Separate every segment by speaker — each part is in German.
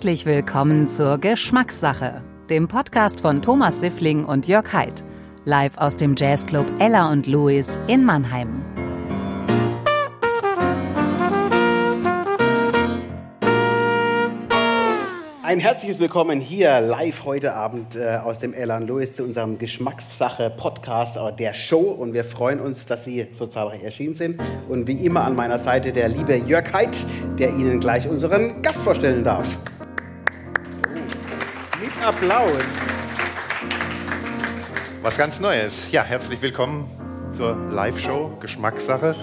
Speaker 1: Herzlich willkommen zur Geschmackssache, dem Podcast von Thomas Siffling und Jörg Haidt, live aus dem Jazzclub Ella und Louis in Mannheim.
Speaker 2: Ein herzliches Willkommen hier live heute Abend äh, aus dem Elan Louis zu unserem Geschmackssache-Podcast der Show. Und wir freuen uns, dass Sie so zahlreich erschienen sind. Und wie immer an meiner Seite der liebe Jörg Haidt, der Ihnen gleich unseren Gast vorstellen darf. Applaus.
Speaker 3: Was ganz Neues. Ja, herzlich willkommen zur Live-Show Geschmackssache.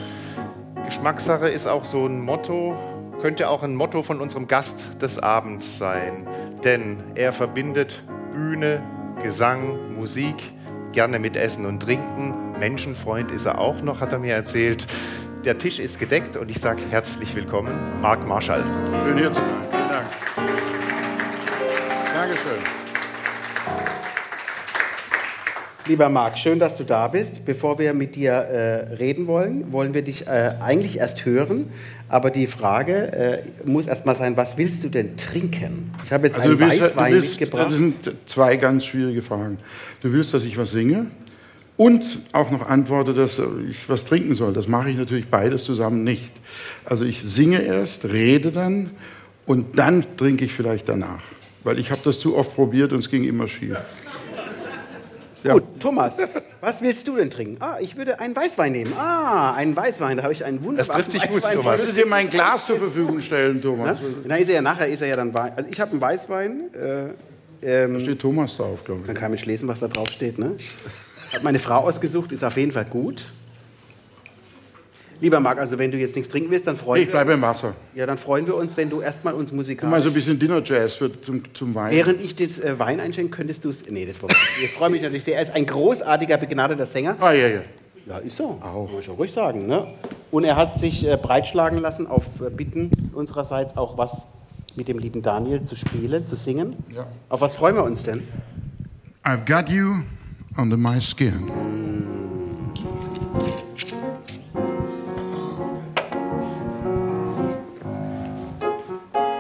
Speaker 3: Geschmackssache ist auch so ein Motto, könnte auch ein Motto von unserem Gast des Abends sein. Denn er verbindet Bühne, Gesang, Musik, gerne mit Essen und Trinken. Menschenfreund ist er auch noch, hat er mir erzählt. Der Tisch ist gedeckt und ich sage herzlich willkommen, Marc Marschall.
Speaker 4: Schön hier zu sein. Vielen Dank. Dankeschön.
Speaker 2: Lieber Marc, schön, dass du da bist. Bevor wir mit dir äh, reden wollen, wollen wir dich äh, eigentlich erst hören. Aber die Frage äh, muss erst mal sein, was willst du denn trinken? Ich habe jetzt
Speaker 4: Also
Speaker 2: einen
Speaker 4: willst,
Speaker 2: Weißwein
Speaker 4: willst,
Speaker 2: mitgebracht.
Speaker 4: das sind zwei ganz schwierige Fragen. Du willst, dass ich was singe und auch noch antworte, dass ich was trinken soll. Das mache ich natürlich beides zusammen nicht. Also ich singe erst, rede dann und dann trinke ich vielleicht danach. Weil ich habe das zu oft probiert und es ging immer schief. Ja.
Speaker 2: Gut, Thomas, was willst du denn trinken? Ah, ich würde einen Weißwein nehmen. Ah, einen Weißwein, da habe ich einen wunderbaren
Speaker 3: trifft sich gut,
Speaker 2: Weißwein.
Speaker 3: Thomas.
Speaker 4: Würdest du dir mein Glas zur Verfügung stellen, Thomas?
Speaker 2: Na, na, ist er ja nachher, ist er ja dann Wein. Also ich habe einen Weißwein. Äh,
Speaker 4: Da
Speaker 2: ähm,
Speaker 4: steht Thomas drauf, glaube ich.
Speaker 2: kann nicht lesen, was da drauf steht. Ne? Hat meine Frau ausgesucht, ist auf jeden Fall gut. Lieber Marc, also wenn du jetzt nichts trinken willst, dann freuen,
Speaker 4: Ich
Speaker 2: wir,
Speaker 4: bleibe im Wasser.
Speaker 2: ja, dann freuen wir uns, wenn du erstmal uns
Speaker 4: Guck mal,
Speaker 2: musikalisch...
Speaker 4: so ein bisschen Dinner-Jazz für- zum, zum Wein.
Speaker 2: Während ich das äh, Wein einschenke, könntest du es... Nee, das wollte ich. Ich freue mich natürlich sehr. Er ist ein großartiger, begnadeter Sänger.
Speaker 4: Ah, ja, ja.
Speaker 2: Ja, ist so.
Speaker 4: Auch.
Speaker 2: Muss ich ruhig sagen. Ne? Und er hat sich äh, breitschlagen lassen, auf äh, Bitten unsererseits auch was mit dem lieben Daniel zu spielen, zu singen.
Speaker 4: Ja.
Speaker 2: Auf was freuen wir uns denn?
Speaker 5: I've got you under my skin.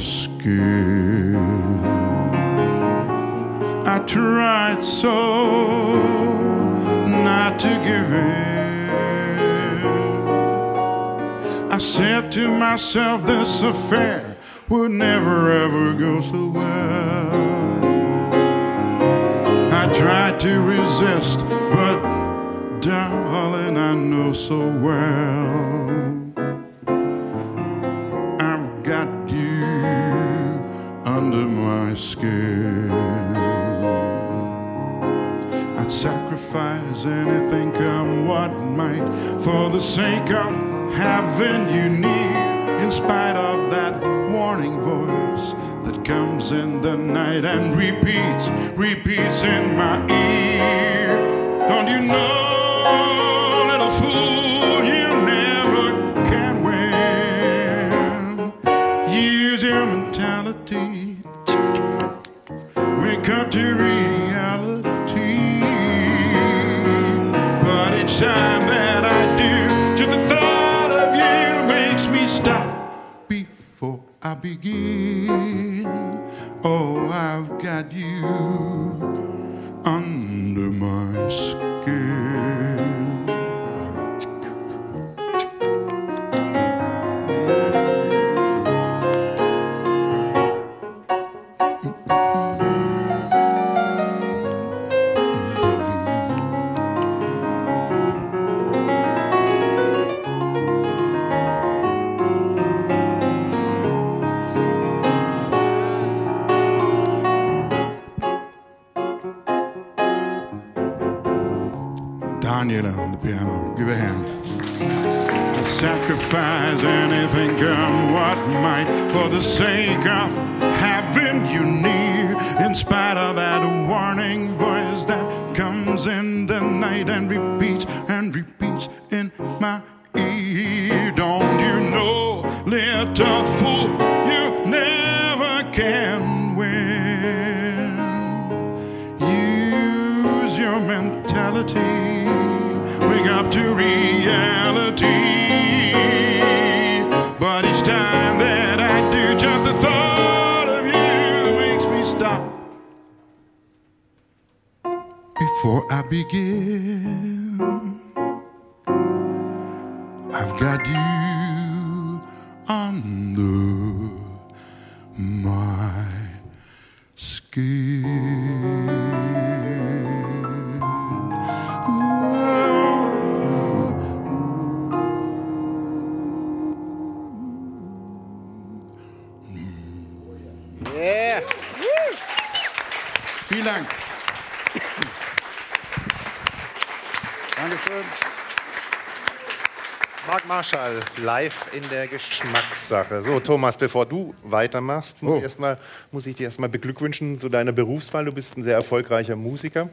Speaker 5: skin. I tried so not to give in. I said to myself, this affair would never ever go so well. I tried to resist, but darling, I know so well. Under my skin. I'd sacrifice anything, come what might, for the sake of having you near, in spite of that warning voice that comes in the night and repeats, repeats in my ear. Don't you know, little fool, you never can win. Use your mentality. Up to reality. But each time that I do, just the thought of you makes me stop before I begin. Oh, I've got you under my skin. Dankeschön.
Speaker 3: Marc Marschall, live in der Geschmackssache. So, Thomas, bevor du weitermachst, muss,
Speaker 5: Oh.
Speaker 3: ich erst mal, muss ich dir erstmal beglückwünschen zu deiner Berufswahl. Du bist ein sehr erfolgreicher Musiker.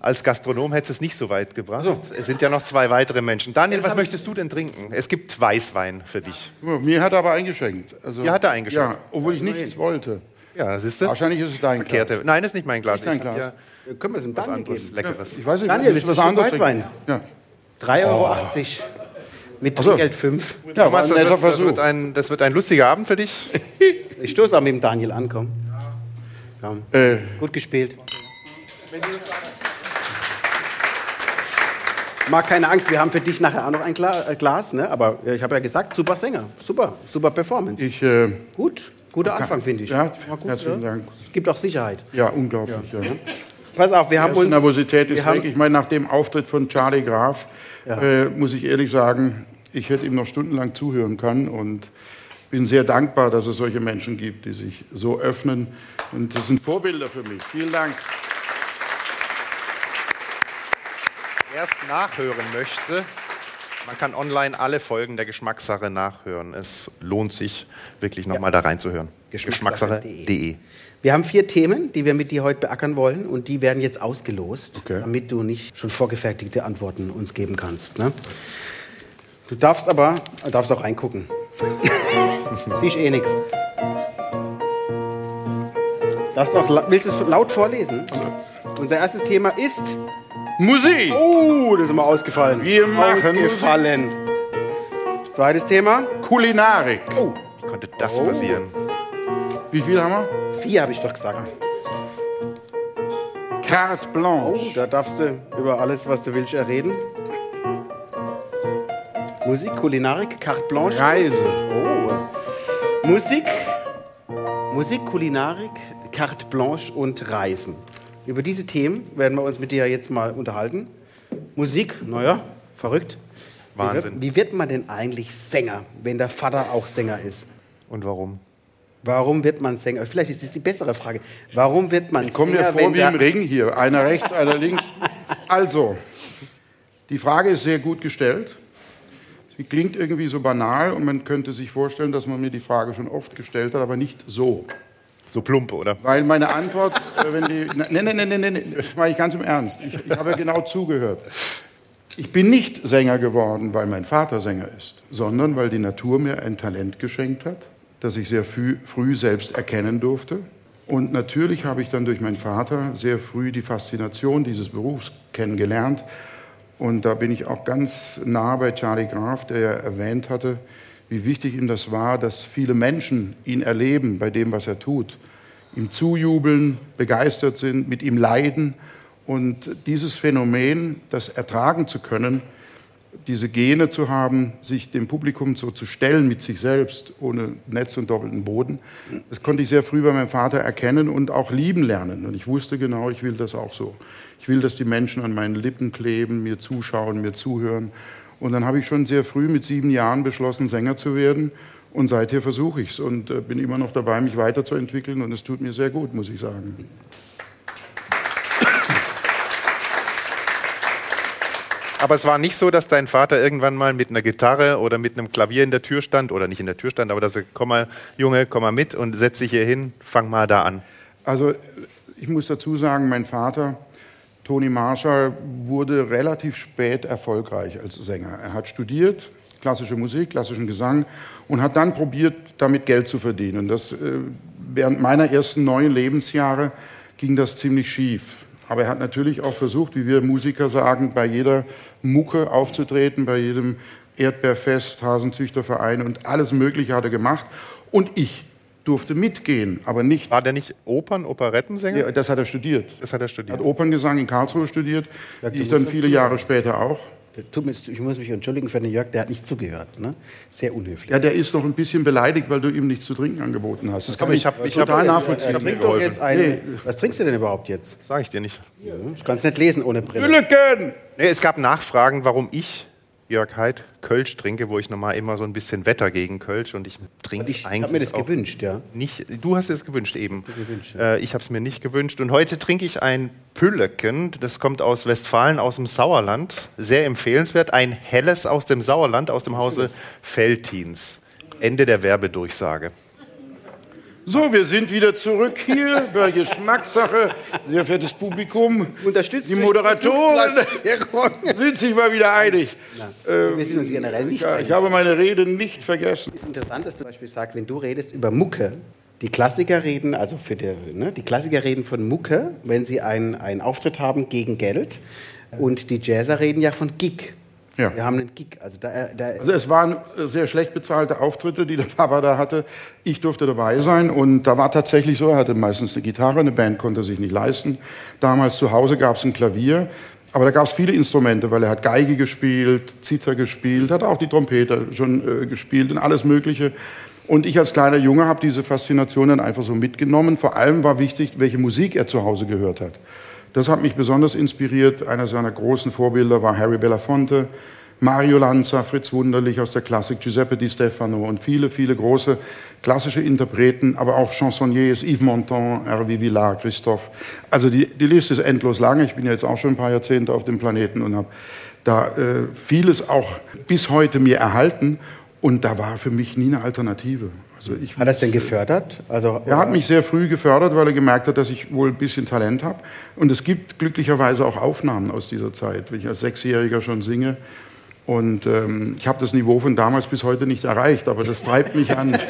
Speaker 3: Als Gastronom hättest du es nicht so weit gebracht. Es sind ja noch zwei weitere Menschen. Daniel, was möchtest du denn trinken? Es gibt Weißwein für dich.
Speaker 5: Mal, Mir hat er aber eingeschenkt. Also,
Speaker 3: Dir hat er eingeschenkt?
Speaker 5: Ja, obwohl ich nichts wollte.
Speaker 3: Ja, siehst du?
Speaker 5: Wahrscheinlich ist es dein Glas.
Speaker 3: Verkehrte. Nein, ist nicht mein Glas.
Speaker 5: Ist dein Glas.
Speaker 3: Ja
Speaker 2: Können wir es dem
Speaker 3: was
Speaker 2: Daniel
Speaker 3: anderes,
Speaker 2: geben?
Speaker 3: Leckeres.
Speaker 5: Ich weiß nicht,
Speaker 2: Daniel,
Speaker 5: willst du was
Speaker 2: du
Speaker 5: anderes
Speaker 2: Weißwein?
Speaker 5: trinken?
Speaker 2: 3,80 Euro. Mit
Speaker 5: Ach so.
Speaker 2: Trinkgeld 5.
Speaker 5: Ja, ja
Speaker 3: Thomas, das wird, das, wird ein, das wird ein lustiger Abend für dich.
Speaker 2: Ich stoße auch mit dem Daniel an, komm. komm.
Speaker 5: Äh,
Speaker 2: Gut gespielt. Marc, keine Angst, wir haben für dich nachher auch noch ein äh, Glas, ne? aber äh, ich habe ja gesagt, super Sänger, super, super Performance.
Speaker 5: ich, äh,
Speaker 2: Gut, guter Anfang, finde ich.
Speaker 5: Ja,
Speaker 2: gut,
Speaker 5: herzlichen Dank.
Speaker 2: Gibt auch Sicherheit.
Speaker 5: ja, unglaublich. Ja.
Speaker 2: Pass auf, wir haben
Speaker 5: Die
Speaker 2: uns...
Speaker 5: Nervosität ist weg. Ich meine, nach dem Auftritt von Charlie Graf äh, muss ich ehrlich sagen, ich hätte ihm noch stundenlang zuhören können und bin sehr dankbar, dass es solche Menschen gibt, die sich so öffnen. Und das sind Vorbilder für mich. Vielen Dank.
Speaker 3: Wer es nachhören möchte, man kann online alle Folgen der Geschmackssache nachhören. Es lohnt sich wirklich nochmal da reinzuhören.
Speaker 2: Geschmackssache.de.
Speaker 3: Geschmackssache.de.
Speaker 2: Wir haben vier Themen, die wir mit dir heute beackern wollen und die werden jetzt ausgelost,
Speaker 5: Okay.
Speaker 2: damit du nicht schon vorgefertigte Antworten uns geben kannst. Ne? Du darfst aber, darfst auch reingucken. Siehst eh nichts. Darfst auch, willst du es laut vorlesen? Unser erstes Thema ist,
Speaker 5: Musik!
Speaker 2: oh, das ist mal ausgefallen.
Speaker 5: Wir machen
Speaker 2: ausgefallen. Zweites Thema,
Speaker 5: Kulinarik.
Speaker 2: oh,
Speaker 3: Wie konnte das passieren?
Speaker 5: Wie viel haben wir?
Speaker 2: vier habe ich doch gesagt.
Speaker 5: Carte
Speaker 2: Oh,
Speaker 5: Blanche.
Speaker 2: da darfst du über alles, was du willst, reden. Musik, Kulinarik, Carte Blanche.
Speaker 5: Reise.
Speaker 2: Oh. Musik, Musik, Kulinarik, Carte Blanche und Reisen. Über diese Themen werden wir uns mit dir jetzt mal unterhalten. Musik, naja, verrückt. Wie
Speaker 3: Wahnsinn.
Speaker 2: wird, wie wird man denn eigentlich Sänger, wenn der Vater auch Sänger ist?
Speaker 3: Und warum?
Speaker 2: Warum wird man Sänger? Vielleicht ist es die bessere Frage. Warum wird man
Speaker 5: Ich komme mir
Speaker 2: Sänger,
Speaker 5: vor wie im Ring hier. Einer rechts, einer links. Also, die Frage ist sehr gut gestellt. Sie klingt irgendwie so banal und man könnte sich vorstellen, dass man mir die Frage schon oft gestellt hat, aber nicht so.
Speaker 3: So plump, oder?
Speaker 5: Weil meine Antwort, äh, wenn die. Nein, nein, nein, nein, nein, das mache ich ganz im Ernst. Ich, ich habe genau zugehört. Ich bin nicht Sänger geworden, weil mein Vater Sänger ist, sondern weil die Natur mir ein Talent geschenkt hat, das ich sehr früh, früh selbst erkennen durfte. Und natürlich habe ich dann durch meinen Vater sehr früh die Faszination dieses Berufs kennengelernt. Und da bin ich auch ganz nah bei Charlie Graf, der ja erwähnt hatte, wie wichtig ihm das war, dass viele Menschen ihn erleben bei dem, was er tut, ihm zujubeln, begeistert sind, mit ihm leiden. Und dieses Phänomen, das ertragen zu können, diese Gene zu haben, sich dem Publikum so zu stellen mit sich selbst, ohne Netz und doppelten Boden, das konnte ich sehr früh bei meinem Vater erkennen und auch lieben lernen. Und ich wusste genau, ich will das auch so. Ich will, dass die Menschen an meinen Lippen kleben, mir zuschauen, mir zuhören. Und dann habe ich schon sehr früh mit sieben Jahren beschlossen, Sänger zu werden. Und seither versuche ich es und äh, bin immer noch dabei, mich weiterzuentwickeln. Und es tut mir sehr gut, muss ich sagen.
Speaker 3: Aber es war nicht so, dass dein Vater irgendwann mal mit einer Gitarre oder mit einem Klavier in der Tür stand, oder nicht in der Tür stand, aber dass er, komm mal, Junge, komm mal mit und setz dich hier hin, fang mal da an.
Speaker 5: Also ich muss dazu sagen, mein Vater, Tony Marshall, wurde relativ spät erfolgreich als Sänger. Er hat studiert, klassische Musik, klassischen Gesang und hat dann probiert, damit Geld zu verdienen. Das, äh, während meiner ersten neun Lebensjahre ging das ziemlich schief. Aber er hat natürlich auch versucht, wie wir Musiker sagen, bei jeder Mucke aufzutreten, bei jedem Erdbeerfest, Hasenzüchterverein und alles Mögliche hat er gemacht. Und ich durfte mitgehen, aber nicht.
Speaker 3: War der nicht Opern, Operettensänger?
Speaker 5: Ja, das hat er studiert.
Speaker 3: Das hat er
Speaker 5: Er
Speaker 3: studiert.
Speaker 5: hat Operngesang in Karlsruhe studiert,
Speaker 2: Ja,
Speaker 5: ich dann viele Jahre später auch.
Speaker 2: Ich muss mich entschuldigen für den Jörg, der hat nicht zugehört. Ne? Sehr unhöflich.
Speaker 5: Ja, der ist noch ein bisschen beleidigt, weil du ihm nichts zu trinken angeboten hast. Das kann ich,
Speaker 3: ich hab- ich
Speaker 5: total
Speaker 3: hab-
Speaker 5: nachvollziehen.
Speaker 2: Äh, trink doch jetzt eine. Was trinkst du denn überhaupt jetzt?
Speaker 3: Sag ich dir nicht.
Speaker 2: Ich kann es nicht lesen ohne Brille.
Speaker 5: Lücken!
Speaker 3: Nee, es gab Nachfragen, warum ich, Jörg Heid, Kölsch trinke, wo ich normal immer so ein bisschen wetter gegen Kölsch und ich trinke
Speaker 2: Ich
Speaker 3: es
Speaker 2: habe
Speaker 3: eigentlich
Speaker 2: mir das
Speaker 3: auch
Speaker 2: gewünscht, ja.
Speaker 3: nicht. Du hast es gewünscht eben.
Speaker 2: gewünscht,
Speaker 3: äh, ich habe es mir nicht gewünscht. Und heute trinke ich ein Pülleken. Das kommt aus Westfalen, aus dem Sauerland. Sehr empfehlenswert. Ein helles aus dem Sauerland, aus dem Hause Veltins. Ende der Werbedurchsage.
Speaker 5: So, wir sind wieder zurück hier bei Geschmackssache. Sehr verehrtes Publikum.
Speaker 2: Unterstützt
Speaker 5: Die Moderatoren sind sich mal wieder einig.
Speaker 2: Wir sind uns generell nicht
Speaker 5: Ja,
Speaker 2: einig.
Speaker 5: ich habe meine Rede nicht vergessen.
Speaker 2: Es ist interessant, dass du zum Beispiel sagst, wenn du redest über Mucke, die Klassiker reden, also für die, ne, die Klassiker reden von Mucke, wenn sie einen, einen Auftritt haben gegen Geld. Und die Jazzer reden ja von Gig.
Speaker 5: Ja.
Speaker 2: Wir haben einen Gig. Also da, da,
Speaker 5: Also es waren äh, sehr schlecht bezahlte Auftritte, die der Papa da hatte. Ich durfte dabei sein und da war tatsächlich so, er hatte meistens eine Gitarre, eine Band konnte er sich nicht leisten. Damals zu Hause gab es ein Klavier, aber da gab es viele Instrumente, weil er hat Geige gespielt, Zither gespielt, hat auch die Trompete schon äh, gespielt und alles Mögliche. Und ich als kleiner Junge habe diese Faszination dann einfach so mitgenommen. Vor allem war wichtig, welche Musik er zu Hause gehört hat. Das hat mich besonders inspiriert. Einer seiner großen Vorbilder war Harry Belafonte, Mario Lanza, Fritz Wunderlich aus der Klassik, Giuseppe Di Stefano und viele, viele große klassische Interpreten, aber auch Chansonniers, Yves Montand, Hervé Villard, Christophe. Also die, die Liste ist endlos lang. Ich bin ja jetzt auch schon ein paar Jahrzehnte auf dem Planeten und habe da äh, vieles auch bis heute mir erhalten. Und da war für mich nie eine Alternative. Also ich
Speaker 2: hat das denn gefördert? Also,
Speaker 5: er hat mich sehr früh gefördert, weil er gemerkt hat, dass ich wohl ein bisschen Talent habe. Und es gibt glücklicherweise auch Aufnahmen aus dieser Zeit, wenn ich als Sechsjähriger schon singe. Und ähm, ich habe das Niveau von damals bis heute nicht erreicht, aber das treibt mich an.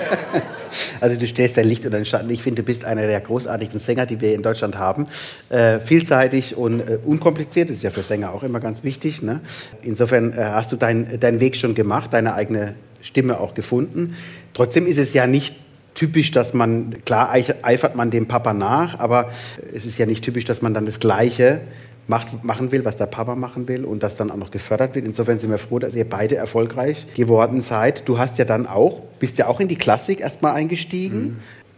Speaker 2: Also du stehst dein Licht unter den Schatten. Ich finde, du bist einer der großartigsten Sänger, die wir in Deutschland haben. Äh, vielseitig und äh, unkompliziert, ist ja für Sänger auch immer ganz wichtig. Ne? Insofern äh, hast du dein, deinen Weg schon gemacht, deine eigene Stimme auch gefunden. Trotzdem ist es ja nicht typisch, dass man, klar eifert man dem Papa nach, aber es ist ja nicht typisch, dass man dann das Gleiche macht, machen will, was der Papa machen will und das dann auch noch gefördert wird. Insofern sind wir froh, dass ihr beide erfolgreich geworden seid. Du hast ja dann auch, bist ja auch in die Klassik erstmal eingestiegen.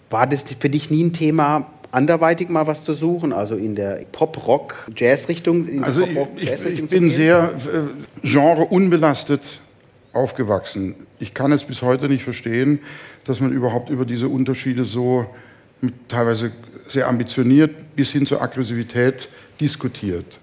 Speaker 2: War das für dich nie ein Thema, anderweitig mal was zu suchen, also in der Pop-Rock-Jazz-Richtung?
Speaker 5: Also ich, ich, ich bin sehr äh, genre unbelastet aufgewachsen. Ich kann es bis heute nicht verstehen, dass man überhaupt über diese Unterschiede so teilweise sehr ambitioniert bis hin zur Aggressivität diskutiert.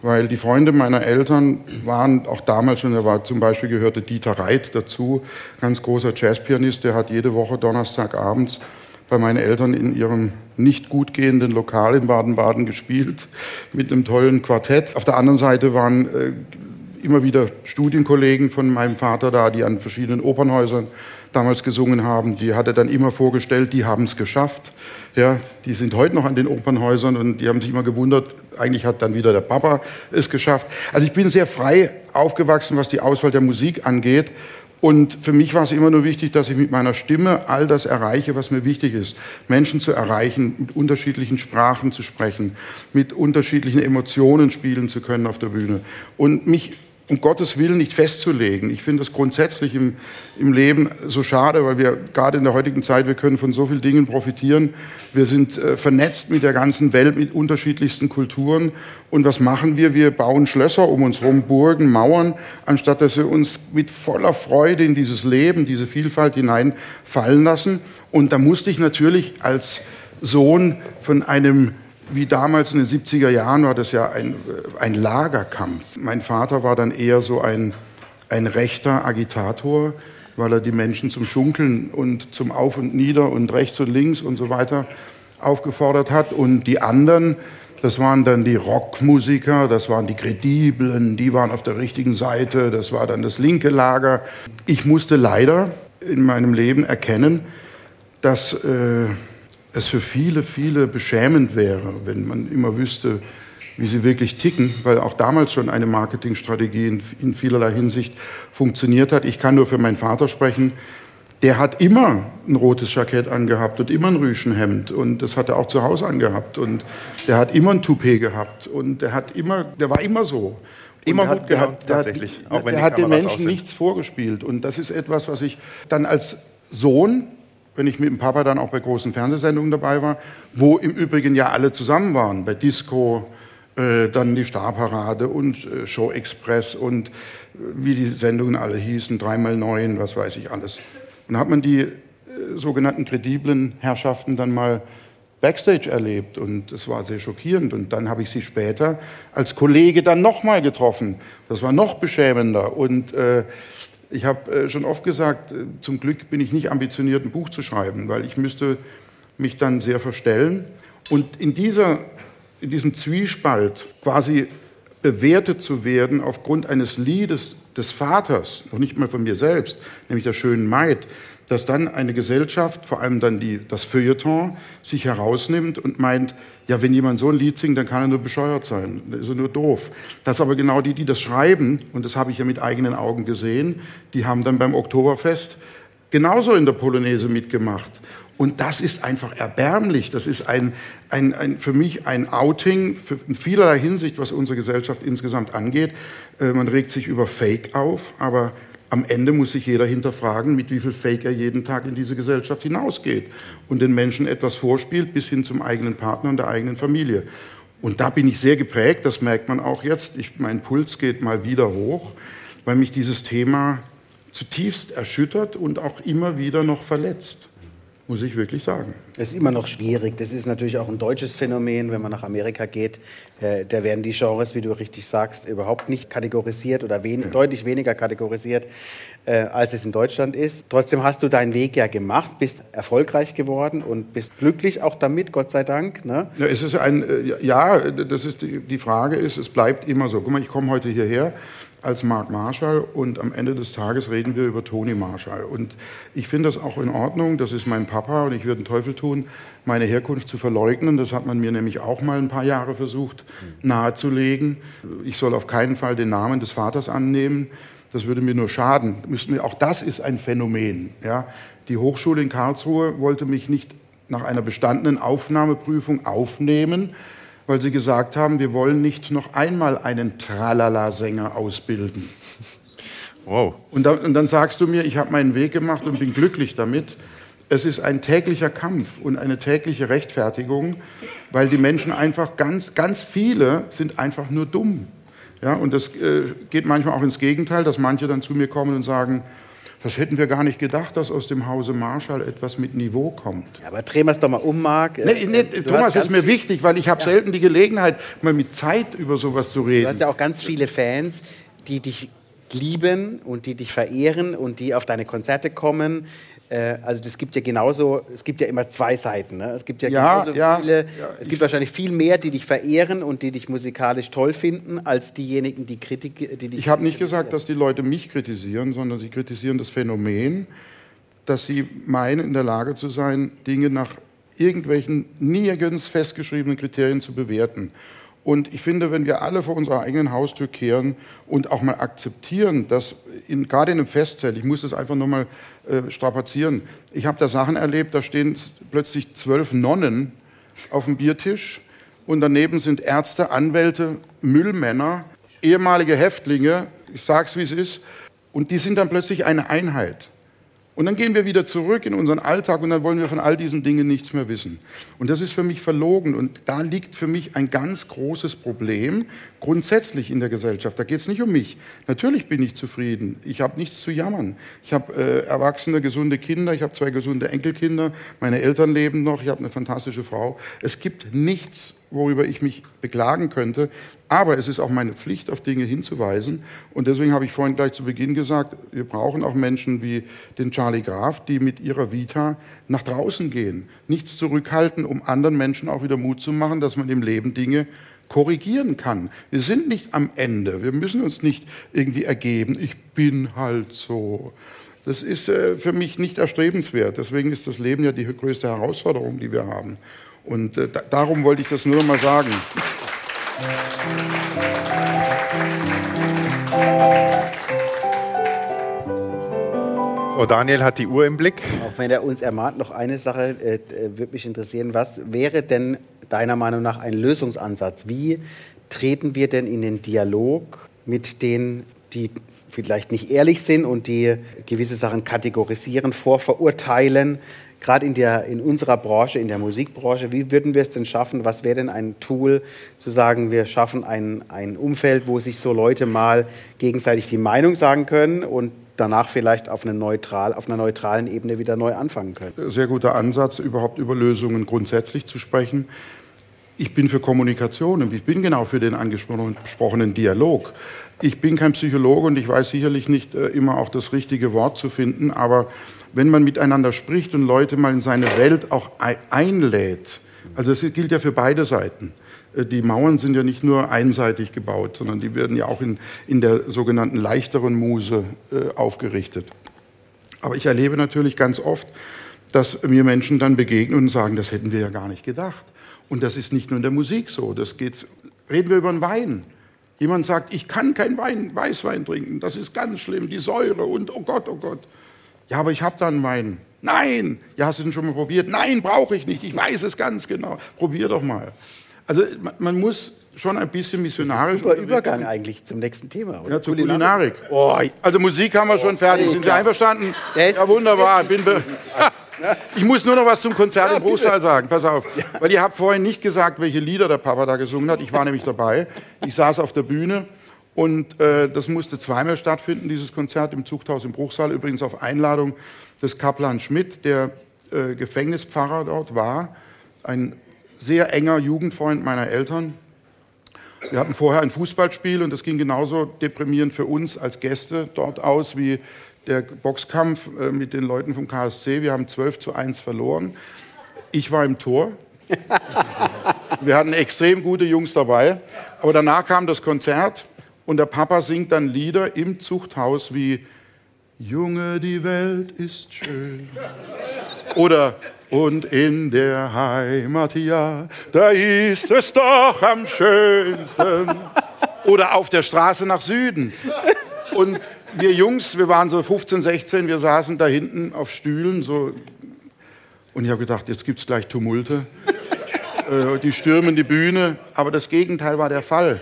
Speaker 5: Weil die Freunde meiner Eltern waren auch damals schon, da war zum Beispiel gehörte Dieter Reit dazu, ganz großer Jazzpianist, der hat jede Woche Donnerstagabends bei meinen Eltern in ihrem nicht gut gehenden Lokal in Baden-Baden gespielt mit einem tollen Quartett. Auf der anderen Seite waren äh, immer wieder Studienkollegen von meinem Vater da, die an verschiedenen Opernhäusern damals gesungen haben. Die hat er dann immer vorgestellt, die haben es geschafft. Ja, die sind heute noch an den Opernhäusern und die haben sich immer gewundert, eigentlich hat dann wieder der Papa es geschafft. Also ich bin sehr frei aufgewachsen, was die Auswahl der Musik angeht. Und für mich war es immer nur wichtig, dass ich mit meiner Stimme all das erreiche, was mir wichtig ist. Menschen zu erreichen, mit unterschiedlichen Sprachen zu sprechen, mit unterschiedlichen Emotionen spielen zu können auf der Bühne. Und mich um Gottes Willen nicht festzulegen. Ich finde das grundsätzlich im, im Leben so schade, weil wir gerade in der heutigen Zeit, wir können von so vielen Dingen profitieren. Wir sind äh, vernetzt mit der ganzen Welt, mit unterschiedlichsten Kulturen. Und was machen wir? Wir bauen Schlösser um uns herum, Burgen, Mauern, anstatt dass wir uns mit voller Freude in dieses Leben, diese Vielfalt hineinfallen lassen. Und da musste ich natürlich als Sohn von einem wie damals in den 70er Jahren war das ja ein, ein Lagerkampf. Mein Vater war dann eher so ein, ein rechter Agitator, weil er die Menschen zum Schunkeln und zum Auf und Nieder und rechts und links und so weiter aufgefordert hat. Und die anderen, das waren dann die Rockmusiker, das waren die Krediblen, die waren auf der richtigen Seite, das war dann das linke Lager. Ich musste leider in meinem Leben erkennen, dass äh, es für viele, viele beschämend wäre, wenn man immer wüsste, wie sie wirklich ticken, weil auch damals schon eine Marketingstrategie in, in vielerlei Hinsicht funktioniert hat. Ich kann nur für meinen Vater sprechen. Der hat immer ein rotes Jackett angehabt und immer ein Rüschenhemd und das hat er auch zu Hause angehabt und der hat immer ein Toupet gehabt und der hat immer, der war immer so.
Speaker 3: Immer
Speaker 5: gut
Speaker 3: hat, gehabt, tatsächlich.
Speaker 5: Hat, der hat den Menschen nichts vorgespielt und das ist etwas, was ich dann als Sohn wenn ich mit dem Papa dann auch bei großen Fernsehsendungen dabei war, wo im Übrigen ja alle zusammen waren, bei Disco, äh, dann die Starparade und äh, Show Express und äh, wie die Sendungen alle hießen, dreimal neun, was weiß ich alles. Und hat man die äh, sogenannten krediblen Herrschaften dann mal Backstage erlebt und das war sehr schockierend. Und dann habe ich sie später als Kollege dann nochmal getroffen. Das war noch beschämender und äh, ich habe äh, schon oft gesagt, äh, zum Glück bin ich nicht ambitioniert, ein Buch zu schreiben, weil ich müsste mich dann sehr verstellen. Und in, dieser, in diesem Zwiespalt quasi bewertet zu werden aufgrund eines Liedes des Vaters, noch nicht mal von mir selbst, nämlich der schönen Maid, dass dann eine Gesellschaft, vor allem dann die, das Feuilleton, sich herausnimmt und meint, ja, wenn jemand so ein Lied singt, dann kann er nur bescheuert sein, dann ist er nur doof. Das aber genau die, die das schreiben, und das habe ich ja mit eigenen Augen gesehen, die haben dann beim Oktoberfest genauso in der Polonaise mitgemacht. Und das ist einfach erbärmlich. Das ist ein, ein, ein, für mich ein Outing für, in vielerlei Hinsicht, was unsere Gesellschaft insgesamt angeht. Äh, man regt sich über Fake auf, aber am Ende muss sich jeder hinterfragen, mit wie viel Fake er jeden Tag in diese Gesellschaft hinausgeht und den Menschen etwas vorspielt, bis hin zum eigenen Partner und der eigenen Familie. Und da bin ich sehr geprägt, das merkt man auch jetzt. Ich, mein Puls geht mal wieder hoch, weil mich dieses Thema zutiefst erschüttert und auch immer wieder noch verletzt muss ich wirklich sagen.
Speaker 2: Es ist immer noch schwierig. Das ist natürlich auch ein deutsches Phänomen, wenn man nach Amerika geht. Äh, da werden die Genres, wie du richtig sagst, überhaupt nicht kategorisiert oder wen, ja. deutlich weniger kategorisiert, äh, als es in Deutschland ist. Trotzdem hast du deinen Weg ja gemacht, bist erfolgreich geworden und bist glücklich auch damit, Gott sei Dank. Ne?
Speaker 5: Ja, es ist ein, äh, ja, das ist die, die Frage ist, es bleibt immer so. Guck mal, ich komme heute hierher als Mark Marshall und am Ende des Tages reden wir über Tony Marshall. Und ich finde das auch in Ordnung, das ist mein Papa und ich würde den Teufel tun, meine Herkunft zu verleugnen. Das hat man mir nämlich auch mal ein paar Jahre versucht nahezulegen. Ich soll auf keinen Fall den Namen des Vaters annehmen. Das würde mir nur schaden. Auch das ist ein Phänomen. Ja. Die Hochschule in Karlsruhe wollte mich nicht nach einer bestandenen Aufnahmeprüfung aufnehmen, weil sie gesagt haben, wir wollen nicht noch einmal einen Tralala-Sänger ausbilden. Wow. Und dann, und dann sagst du mir, ich habe meinen Weg gemacht und bin glücklich damit. Es ist ein täglicher Kampf und eine tägliche Rechtfertigung, weil die Menschen einfach ganz, ganz viele sind einfach nur dumm. Ja, und das äh, geht manchmal auch ins Gegenteil, dass manche dann zu mir kommen und sagen, das hätten wir gar nicht gedacht, dass aus dem Hause Marshall etwas mit Niveau kommt.
Speaker 2: Ja, aber drehen wir es doch mal um, Marc.
Speaker 5: Nee, nee, Thomas, ist mir wichtig, weil ich habe ja. selten die Gelegenheit, mal mit Zeit über sowas zu reden.
Speaker 2: Du hast ja auch ganz viele Fans, die dich lieben und die dich verehren und die auf deine Konzerte kommen, äh, also das gibt ja genauso, es gibt ja immer zwei Seiten. Ne? Es gibt ja, ja genauso ja, viele, ja, es gibt wahrscheinlich viel mehr, die dich verehren und die dich musikalisch toll finden, als diejenigen, die Kritik, die dich.
Speaker 5: Ich habe nicht gesagt, dass die Leute mich kritisieren, sondern sie kritisieren das Phänomen, dass sie meinen, in der Lage zu sein, Dinge nach irgendwelchen nirgends festgeschriebenen Kriterien zu bewerten. Und ich finde, wenn wir alle vor unserer eigenen Haustür kehren und auch mal akzeptieren, dass in, gerade in einem Festzelt, ich muss das einfach nur mal äh, strapazieren, ich habe da Sachen erlebt, da stehen plötzlich zwölf Nonnen auf dem Biertisch und daneben sind Ärzte, Anwälte, Müllmänner, ehemalige Häftlinge, ich sage es wie es ist, und die sind dann plötzlich eine Einheit. Und dann gehen wir wieder zurück in unseren Alltag und dann wollen wir von all diesen Dingen nichts mehr wissen. Und das ist für mich verlogen. Und da liegt für mich ein ganz großes Problem grundsätzlich in der Gesellschaft. Da geht es nicht um mich. Natürlich bin ich zufrieden. Ich habe nichts zu jammern. Ich habe äh, erwachsene, gesunde Kinder. Ich habe zwei gesunde Enkelkinder. Meine Eltern leben noch. Ich habe eine fantastische Frau. Es gibt nichts worüber ich mich beklagen könnte. Aber es ist auch meine Pflicht, auf Dinge hinzuweisen. Und deswegen habe ich vorhin gleich zu Beginn gesagt, wir brauchen auch Menschen wie den Charlie Graf, die mit ihrer Vita nach draußen gehen, nichts zurückhalten, um anderen Menschen auch wieder Mut zu machen, dass man im Leben Dinge korrigieren kann. Wir sind nicht am Ende. Wir müssen uns nicht irgendwie ergeben. Ich bin halt so. Das ist äh, für mich nicht erstrebenswert. Deswegen ist das Leben ja die größte Herausforderung, die wir haben. Und äh, darum wollte ich das nur mal sagen.
Speaker 3: So, Daniel hat die Uhr im Blick.
Speaker 2: Auch wenn er uns ermahnt, noch eine Sache äh, äh, würde mich interessieren. Was wäre denn deiner Meinung nach ein Lösungsansatz? Wie treten wir denn in den Dialog mit denen, die vielleicht nicht ehrlich sind und die gewisse Sachen kategorisieren, vorverurteilen? Gerade in, der, in unserer Branche, in der Musikbranche, wie würden wir es denn schaffen? Was wäre denn ein Tool, zu sagen, wir schaffen ein, ein Umfeld, wo sich so Leute mal gegenseitig die Meinung sagen können und danach vielleicht auf, eine neutral, auf einer neutralen Ebene wieder neu anfangen können?
Speaker 5: Sehr guter Ansatz, überhaupt über Lösungen grundsätzlich zu sprechen. Ich bin für Kommunikation und ich bin genau für den angesprochenen Dialog. Ich bin kein Psychologe und ich weiß sicherlich nicht äh, immer auch das richtige Wort zu finden, aber wenn man miteinander spricht und Leute mal in seine Welt auch einlädt, also das gilt ja für beide Seiten. Äh, die Mauern sind ja nicht nur einseitig gebaut, sondern die werden ja auch in, in der sogenannten leichteren Muse äh, aufgerichtet. Aber ich erlebe natürlich ganz oft, dass mir Menschen dann begegnen und sagen, das hätten wir ja gar nicht gedacht. Und das ist nicht nur in der Musik so. Das geht, reden wir über den Wein. Jemand sagt, ich kann kein Wein, Weißwein trinken, das ist ganz schlimm, die Säure und oh Gott, oh Gott. Ja, aber ich habe dann meinen. Nein. Ja, hast du den schon mal probiert? Nein, brauche ich nicht. Ich weiß es ganz genau. Probier doch mal. Also man, muss schon ein bisschen missionarisch.
Speaker 2: Das ist ein super Übergang eigentlich zum nächsten Thema.
Speaker 5: Oder? Ja, zur Kulinarik. Oh, also Musik haben wir oh, schon fertig. Sind Sie einverstanden? Ja, wunderbar. Bin ich muss nur noch was zum Konzert ja, im Bruchsal sagen. Pass auf. Ja. Weil ihr habt vorhin nicht gesagt, welche Lieder der Papa da gesungen hat. Ich war nämlich dabei. Ich saß auf der Bühne und äh, das musste zweimal stattfinden, dieses Konzert im Zuchthaus im Bruchsal, übrigens auf Einladung des Kaplan Schmidt, der äh, Gefängnispfarrer dort war, ein sehr enger Jugendfreund meiner Eltern. Wir hatten vorher ein Fußballspiel und das ging genauso deprimierend für uns als Gäste dort aus wie der Boxkampf äh, mit den Leuten vom KSC. Wir haben 12 zu 1 verloren. Ich war im Tor. Wir hatten extrem gute Jungs dabei. Aber danach kam das Konzert und der Papa singt dann Lieder im Zuchthaus wie Junge, die Welt ist schön. Oder und in der Heimat, ja, da ist es doch am schönsten. Oder auf der Straße nach Süden. Und wir Jungs, wir waren so 15, 16, wir saßen da hinten auf Stühlen so. Und ich habe gedacht, jetzt gibt es gleich Tumulte. Äh, die stürmen die Bühne. Aber das Gegenteil war der Fall.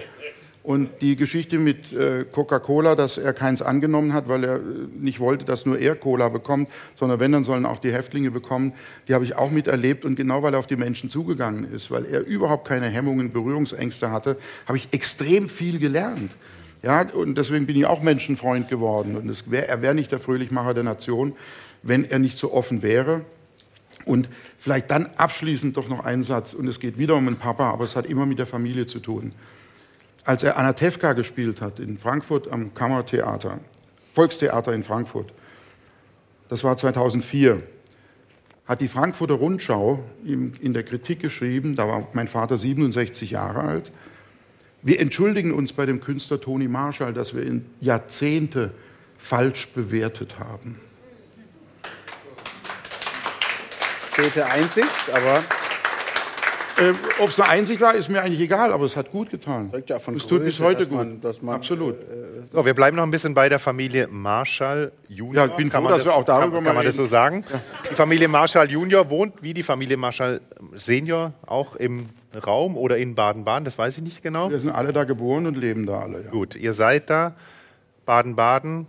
Speaker 5: Und die Geschichte mit äh, Coca-Cola, dass er keins angenommen hat, weil er äh, nicht wollte, dass nur er Cola bekommt, sondern wenn, dann sollen auch die Häftlinge bekommen, die habe ich auch miterlebt. Und genau weil er auf die Menschen zugegangen ist, weil er überhaupt keine Hemmungen, Berührungsängste hatte, habe ich extrem viel gelernt. Ja, und deswegen bin ich auch Menschenfreund geworden. Und wär, er wäre nicht der Fröhlichmacher der Nation, wenn er nicht so offen wäre. Und vielleicht dann abschließend doch noch ein Satz. Und es geht wieder um einen Papa, aber es hat immer mit der Familie zu tun als er Anatevka gespielt hat in Frankfurt am Kammertheater, Volkstheater in Frankfurt, das war 2004, hat die Frankfurter Rundschau in der Kritik geschrieben, da war mein Vater 67 Jahre alt, wir entschuldigen uns bei dem Künstler Toni Marshall, dass wir ihn Jahrzehnte falsch bewertet haben.
Speaker 2: Späte Einsicht, aber
Speaker 5: äh, Ob es eine Einsicht war, ist mir eigentlich egal, aber es hat gut getan.
Speaker 2: Ja von
Speaker 5: es tut bis heute gut.
Speaker 2: Man, man,
Speaker 5: Absolut. Äh,
Speaker 3: so, wir bleiben noch ein bisschen bei der Familie Marshall Junior.
Speaker 5: Ja, ich bin kann froh, dass das, wir auch darüber
Speaker 3: kann, kann man das so sagen? Ja. Die Familie Marshall Junior wohnt wie die Familie Marshall Senior auch im Raum oder in Baden-Baden, das weiß ich nicht genau.
Speaker 5: Wir sind alle da geboren und leben da alle.
Speaker 3: Ja. Gut, ihr seid da, Baden-Baden,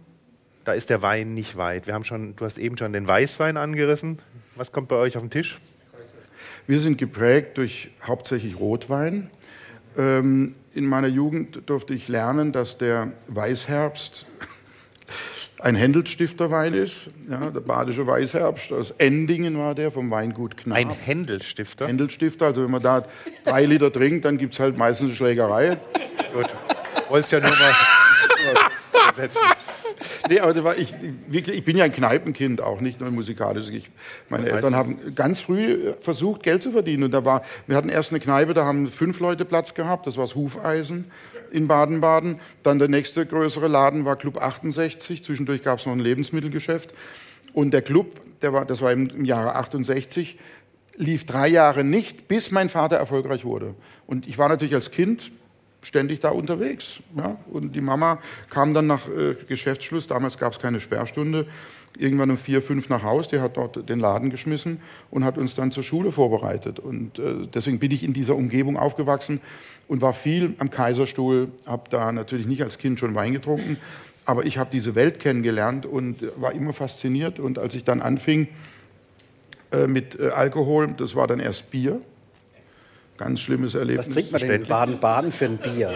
Speaker 3: da ist der Wein nicht weit. Wir haben schon, du hast eben schon den Weißwein angerissen. Was kommt bei euch auf den Tisch?
Speaker 5: Wir sind geprägt durch hauptsächlich Rotwein. Ähm, in meiner Jugend durfte ich lernen, dass der Weißherbst ein Händelstifterwein ist. Ja, der badische Weißherbst aus Endingen war der, vom Weingut Knab.
Speaker 3: Ein Händelstifter.
Speaker 5: Händelstifter, also wenn man da drei Liter trinkt, dann gibt es halt meistens eine Schlägerei.
Speaker 3: Gut. Wollt's ja nur mal übersetzen.
Speaker 5: Nee, aber war ich, wirklich, ich bin ja ein Kneipenkind auch, nicht nur ein musikalisches. Ich, meine
Speaker 3: Was
Speaker 5: Eltern haben ganz früh versucht, Geld zu verdienen. Und da war, wir hatten erst eine Kneipe, da haben fünf Leute Platz gehabt, das war das Hufeisen in Baden-Baden. Dann der nächste größere Laden war Club 68, zwischendurch gab es noch ein Lebensmittelgeschäft. Und der Club, der war, das war im, im Jahre 68, lief drei Jahre nicht, bis mein Vater erfolgreich wurde. Und ich war natürlich als Kind ständig da unterwegs. Ja? Und die Mama kam dann nach äh, Geschäftsschluss, damals gab es keine Sperrstunde, irgendwann um vier, fünf nach Haus, die hat dort den Laden geschmissen und hat uns dann zur Schule vorbereitet. Und äh, deswegen bin ich in dieser Umgebung aufgewachsen und war viel am Kaiserstuhl, habe da natürlich nicht als Kind schon Wein getrunken, aber ich habe diese Welt kennengelernt und war immer fasziniert. Und als ich dann anfing äh, mit äh, Alkohol, das war dann erst Bier, ganz schlimmes Erlebnis.
Speaker 2: Was trinkt man denn in Baden-Baden für ein Bier?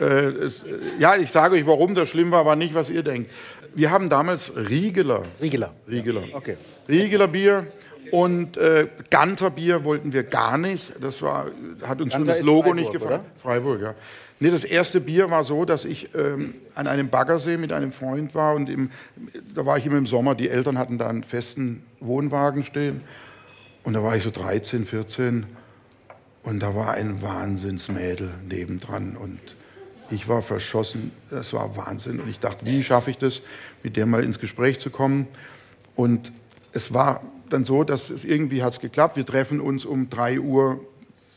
Speaker 5: Äh, es, ja, ich sage euch, warum das schlimm war, aber nicht, was ihr denkt. Wir haben damals Riegeler.
Speaker 2: Riegeler.
Speaker 5: Riegeler.
Speaker 2: Okay.
Speaker 5: Riegeler Bier und äh, Ganter Bier wollten wir gar nicht. Das war, hat uns schon
Speaker 2: Ganter
Speaker 5: das
Speaker 2: ist
Speaker 5: Logo
Speaker 2: Freiburg,
Speaker 5: nicht gefallen.
Speaker 2: oder?
Speaker 5: Freiburg, ja. Nee, das erste Bier war so, dass ich ähm, an einem Baggersee mit einem Freund war und im, da war ich immer im Sommer. Die Eltern hatten da einen festen Wohnwagen stehen und da war ich so 13, 14 und da war ein Wahnsinnsmädel nebendran und ich war verschossen. Das war Wahnsinn. Und ich dachte, wie schaffe ich das, mit der mal ins Gespräch zu kommen? Und es war dann so, dass es irgendwie hat es geklappt. Wir treffen uns um 3 Uhr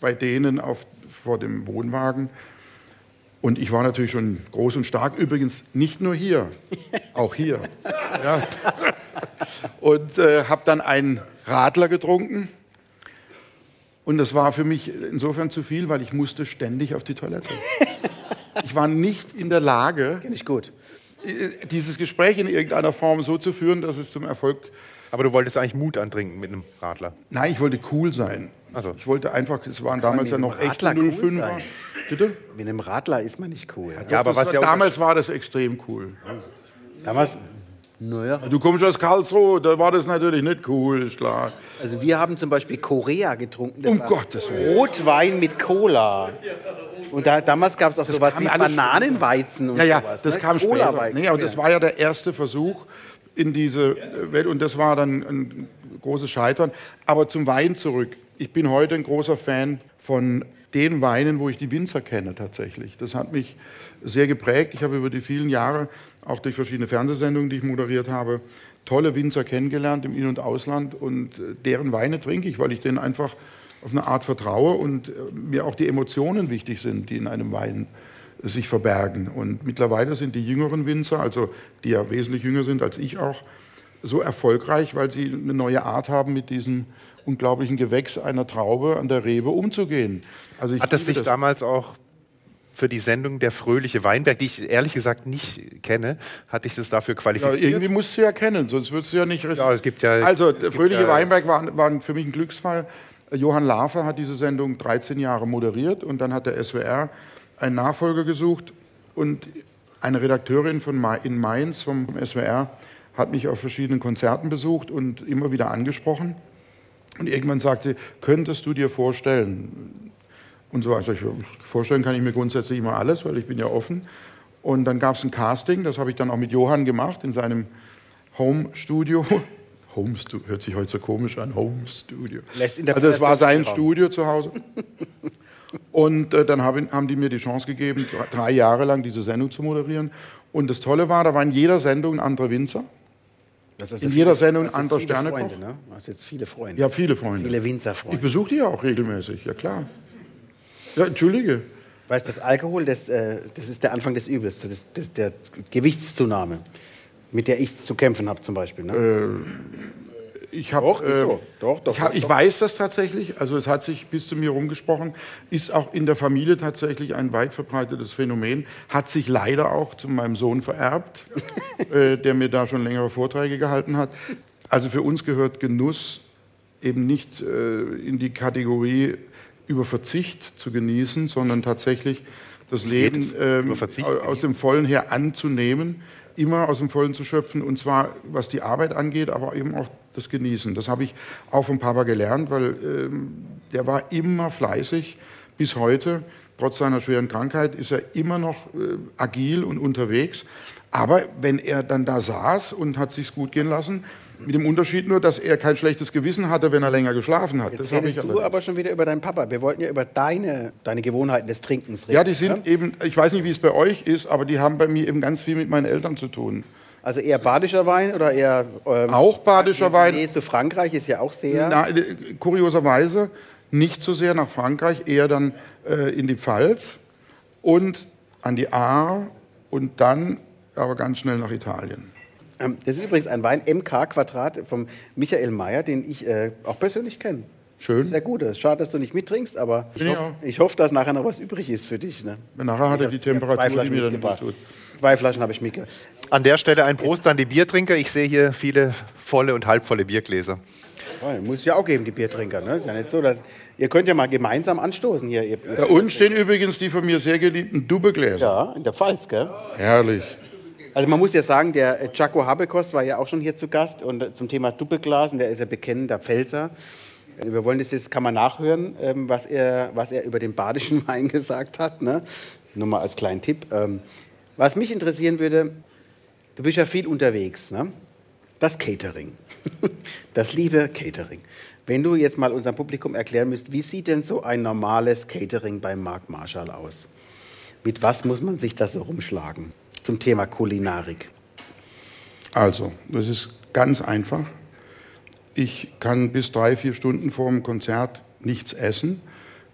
Speaker 5: bei denen auf, vor dem Wohnwagen. Und ich war natürlich schon groß und stark. Übrigens nicht nur hier, auch hier. Ja. Und äh, habe dann einen Radler getrunken. Und das war für mich insofern zu viel, weil ich musste ständig auf die Toilette. Ich war nicht in der Lage,
Speaker 2: ich gut.
Speaker 5: äh, dieses Gespräch in irgendeiner Form so zu führen, dass es zum Erfolg.
Speaker 3: Aber du wolltest eigentlich Mut antrinken mit einem Radler.
Speaker 5: Nein, ich wollte cool sein.
Speaker 3: Ach so.
Speaker 5: Ich wollte einfach, es waren damals ja noch
Speaker 2: cool
Speaker 5: 05er.
Speaker 2: sein?
Speaker 5: Bitte?
Speaker 2: Mit einem Radler ist man nicht cool.
Speaker 3: Ja, aber
Speaker 5: das
Speaker 3: was
Speaker 5: war,
Speaker 3: ja
Speaker 5: damals war das extrem cool.
Speaker 2: Damals, naja.
Speaker 5: Du kommst aus Karlsruhe, da war das natürlich nicht cool, ist klar.
Speaker 2: Also wir haben zum Beispiel Korea getrunken. Das
Speaker 5: Um
Speaker 2: war
Speaker 5: Gottes Willen.
Speaker 2: Rotwein mit Cola. Und da, damals gab es auch sowas
Speaker 5: kam
Speaker 2: wie Bananenweizen und
Speaker 5: Ja, ja,
Speaker 2: sowas.
Speaker 5: das
Speaker 2: ne?
Speaker 5: kam
Speaker 2: Cola
Speaker 5: später. Nee, aber das war ja der erste Versuch in diese Welt und das war dann ein großes Scheitern. Aber zum Wein zurück. Ich bin heute ein großer Fan von den Weinen, wo ich die Winzer kenne tatsächlich. Das hat mich sehr geprägt. Ich habe über die vielen Jahre, auch durch verschiedene Fernsehsendungen, die ich moderiert habe, tolle Winzer kennengelernt im In- und Ausland und äh, deren Weine trinke ich, weil ich denen einfach auf eine Art vertraue und äh, mir auch die Emotionen wichtig sind, die in einem Wein äh, sich verbergen. Und mittlerweile sind die jüngeren Winzer, also die ja wesentlich jünger sind als ich auch, so erfolgreich, weil sie eine neue Art haben, mit diesem unglaublichen Gewächs einer Traube an der Rebe umzugehen. Also
Speaker 3: Hat
Speaker 5: liebe
Speaker 3: dich damals auch für die Sendung Der fröhliche Weinberg, die ich ehrlich gesagt nicht kenne, hat dich das dafür
Speaker 5: Ja,
Speaker 3: qualifiziert?
Speaker 5: irgendwie musst du ja kennen, sonst würdest du ja nicht.
Speaker 3: Ja, es gibt ja-
Speaker 5: Also, der Fröhliche
Speaker 3: ja-
Speaker 5: Weinberg war, war für mich ein Glücksfall. Johann Lafer hat diese Sendung 13 Jahre moderiert und dann hat der SWR einen Nachfolger gesucht und eine Redakteurin von in Mainz vom SWR hat mich auf verschiedenen Konzerten besucht und immer wieder angesprochen. Und irgendwann sagte sie, könntest du dir vorstellen, und so also ich, vorstellen kann ich mir grundsätzlich immer alles, weil ich bin ja offen. Und dann gab es ein Casting, das habe ich dann auch mit Johann gemacht in seinem Home Studio. Home Studio hört sich heute so komisch an, Home Studio. Also das war sein
Speaker 2: Interpretationsspielraum.
Speaker 5: Studio zu Hause. Und äh, dann haben, haben die mir die Chance gegeben, drei, Jahre lang diese Sendung zu moderieren. Und das Tolle war, da war in jeder Sendung ein anderer Winzer.
Speaker 2: Das ist
Speaker 5: in
Speaker 2: ja
Speaker 5: jeder
Speaker 2: viele-
Speaker 5: Sendung
Speaker 2: das ist
Speaker 5: andere
Speaker 2: viele
Speaker 5: Sternekoch.
Speaker 2: Freunde, ne? Du hast jetzt viele Freunde.
Speaker 5: Ich habe viele Freunde.
Speaker 2: Viele
Speaker 5: Ich
Speaker 2: Winzerfreunde.
Speaker 5: besuche die ja auch regelmäßig, ja klar. Ja, entschuldige.
Speaker 2: Weißt das Alkohol, das, äh, das ist der Anfang des Übels, das, das, der Gewichtszunahme, mit der ich zu kämpfen habe zum Beispiel. Ne?
Speaker 5: Ich hab,
Speaker 2: Doch,
Speaker 5: äh,
Speaker 2: so. Doch, doch,
Speaker 5: ich, hab,
Speaker 2: doch,
Speaker 5: ich weiß das tatsächlich. Also es hat sich bis zu mir rumgesprochen. Ist auch in der Familie tatsächlich ein weit verbreitetes Phänomen. Hat sich leider auch zu meinem Sohn vererbt, äh, der mir da schon längere Vorträge gehalten hat. Also für uns gehört Genuss eben nicht äh, in die Kategorie über Verzicht zu genießen, sondern tatsächlich das
Speaker 3: geht
Speaker 5: Leben ähm, aus dem Vollen her anzunehmen, immer aus dem Vollen zu schöpfen und zwar was die Arbeit angeht, aber eben auch das Genießen. Das habe ich auch vom Papa gelernt, weil ähm, der war immer fleißig bis heute. Trotz seiner schweren Krankheit ist er immer noch äh, agil und unterwegs. Aber wenn er dann da saß und hat sich's gut gehen lassen, mit dem Unterschied nur, dass er kein schlechtes Gewissen hatte, wenn er länger geschlafen hat.
Speaker 2: Jetzt
Speaker 5: Das
Speaker 2: redest du aber schon wieder über deinen Papa. Wir wollten ja über deine, deine Gewohnheiten des Trinkens reden.
Speaker 5: Ja, die sind eben, ich weiß nicht, wie es bei euch ist, aber die haben bei mir eben ganz viel mit meinen Eltern zu tun.
Speaker 2: Also eher badischer Wein oder eher... Ähm,
Speaker 5: Auch badischer
Speaker 2: die
Speaker 5: Wein.
Speaker 2: Nähe zu Frankreich ist ja auch sehr...
Speaker 5: Na, äh, kurioserweise nicht so sehr nach Frankreich, eher dann äh, in die Pfalz und an die Aar und dann aber ganz schnell nach Italien.
Speaker 2: Ähm, Das ist übrigens ein Wein MK Quadrat vom Michael Mayer, den ich äh, auch persönlich kenne.
Speaker 5: Schön.
Speaker 2: Sehr gut. Es ist schade, dass du nicht mittrinkst, aber ich
Speaker 5: Bin ich
Speaker 2: hoffe,
Speaker 5: auch.
Speaker 2: ich hoffe, dass nachher noch was übrig ist für dich. Ne?
Speaker 5: Nachher hat er die Temperatur,
Speaker 2: zwei
Speaker 5: die
Speaker 2: Flaschen
Speaker 5: mir dann
Speaker 2: mitgebracht.
Speaker 5: tut.
Speaker 2: Zwei Flaschen habe ich mitgebracht.
Speaker 3: An der Stelle ein Prost an die Biertrinker. Ich sehe hier viele volle und halbvolle Biergläser.
Speaker 2: Muss es ja auch geben, die Biertrinker. Ne? Ist ja nicht so, dass, ihr könnt ja mal gemeinsam anstoßen hier. Ihr,
Speaker 5: Da unten stehen übrigens die von mir sehr geliebten Dubbegläser.
Speaker 2: ja, in der Pfalz, gell?
Speaker 5: Herrlich.
Speaker 2: Also man muss ja sagen, der äh, Jaco Habekost war ja auch schon hier zu Gast und äh, zum Thema Duppeglas, und der ist ja bekennender Pfälzer. Äh, Wir wollen das jetzt, kann man nachhören, ähm, was er, was er über den badischen Wein gesagt hat. Ne? Nur mal als kleinen Tipp. Ähm, Was mich interessieren würde, du bist ja viel unterwegs, ne? Das Catering, das liebe Catering. Wenn du jetzt mal unserem Publikum erklären müsst, wie sieht denn so ein normales Catering beim Mark Marshall aus? Mit was muss man sich da so rumschlagen zum Thema Kulinarik?
Speaker 5: Also, das ist ganz einfach. Ich kann bis drei, vier Stunden vor dem Konzert nichts essen,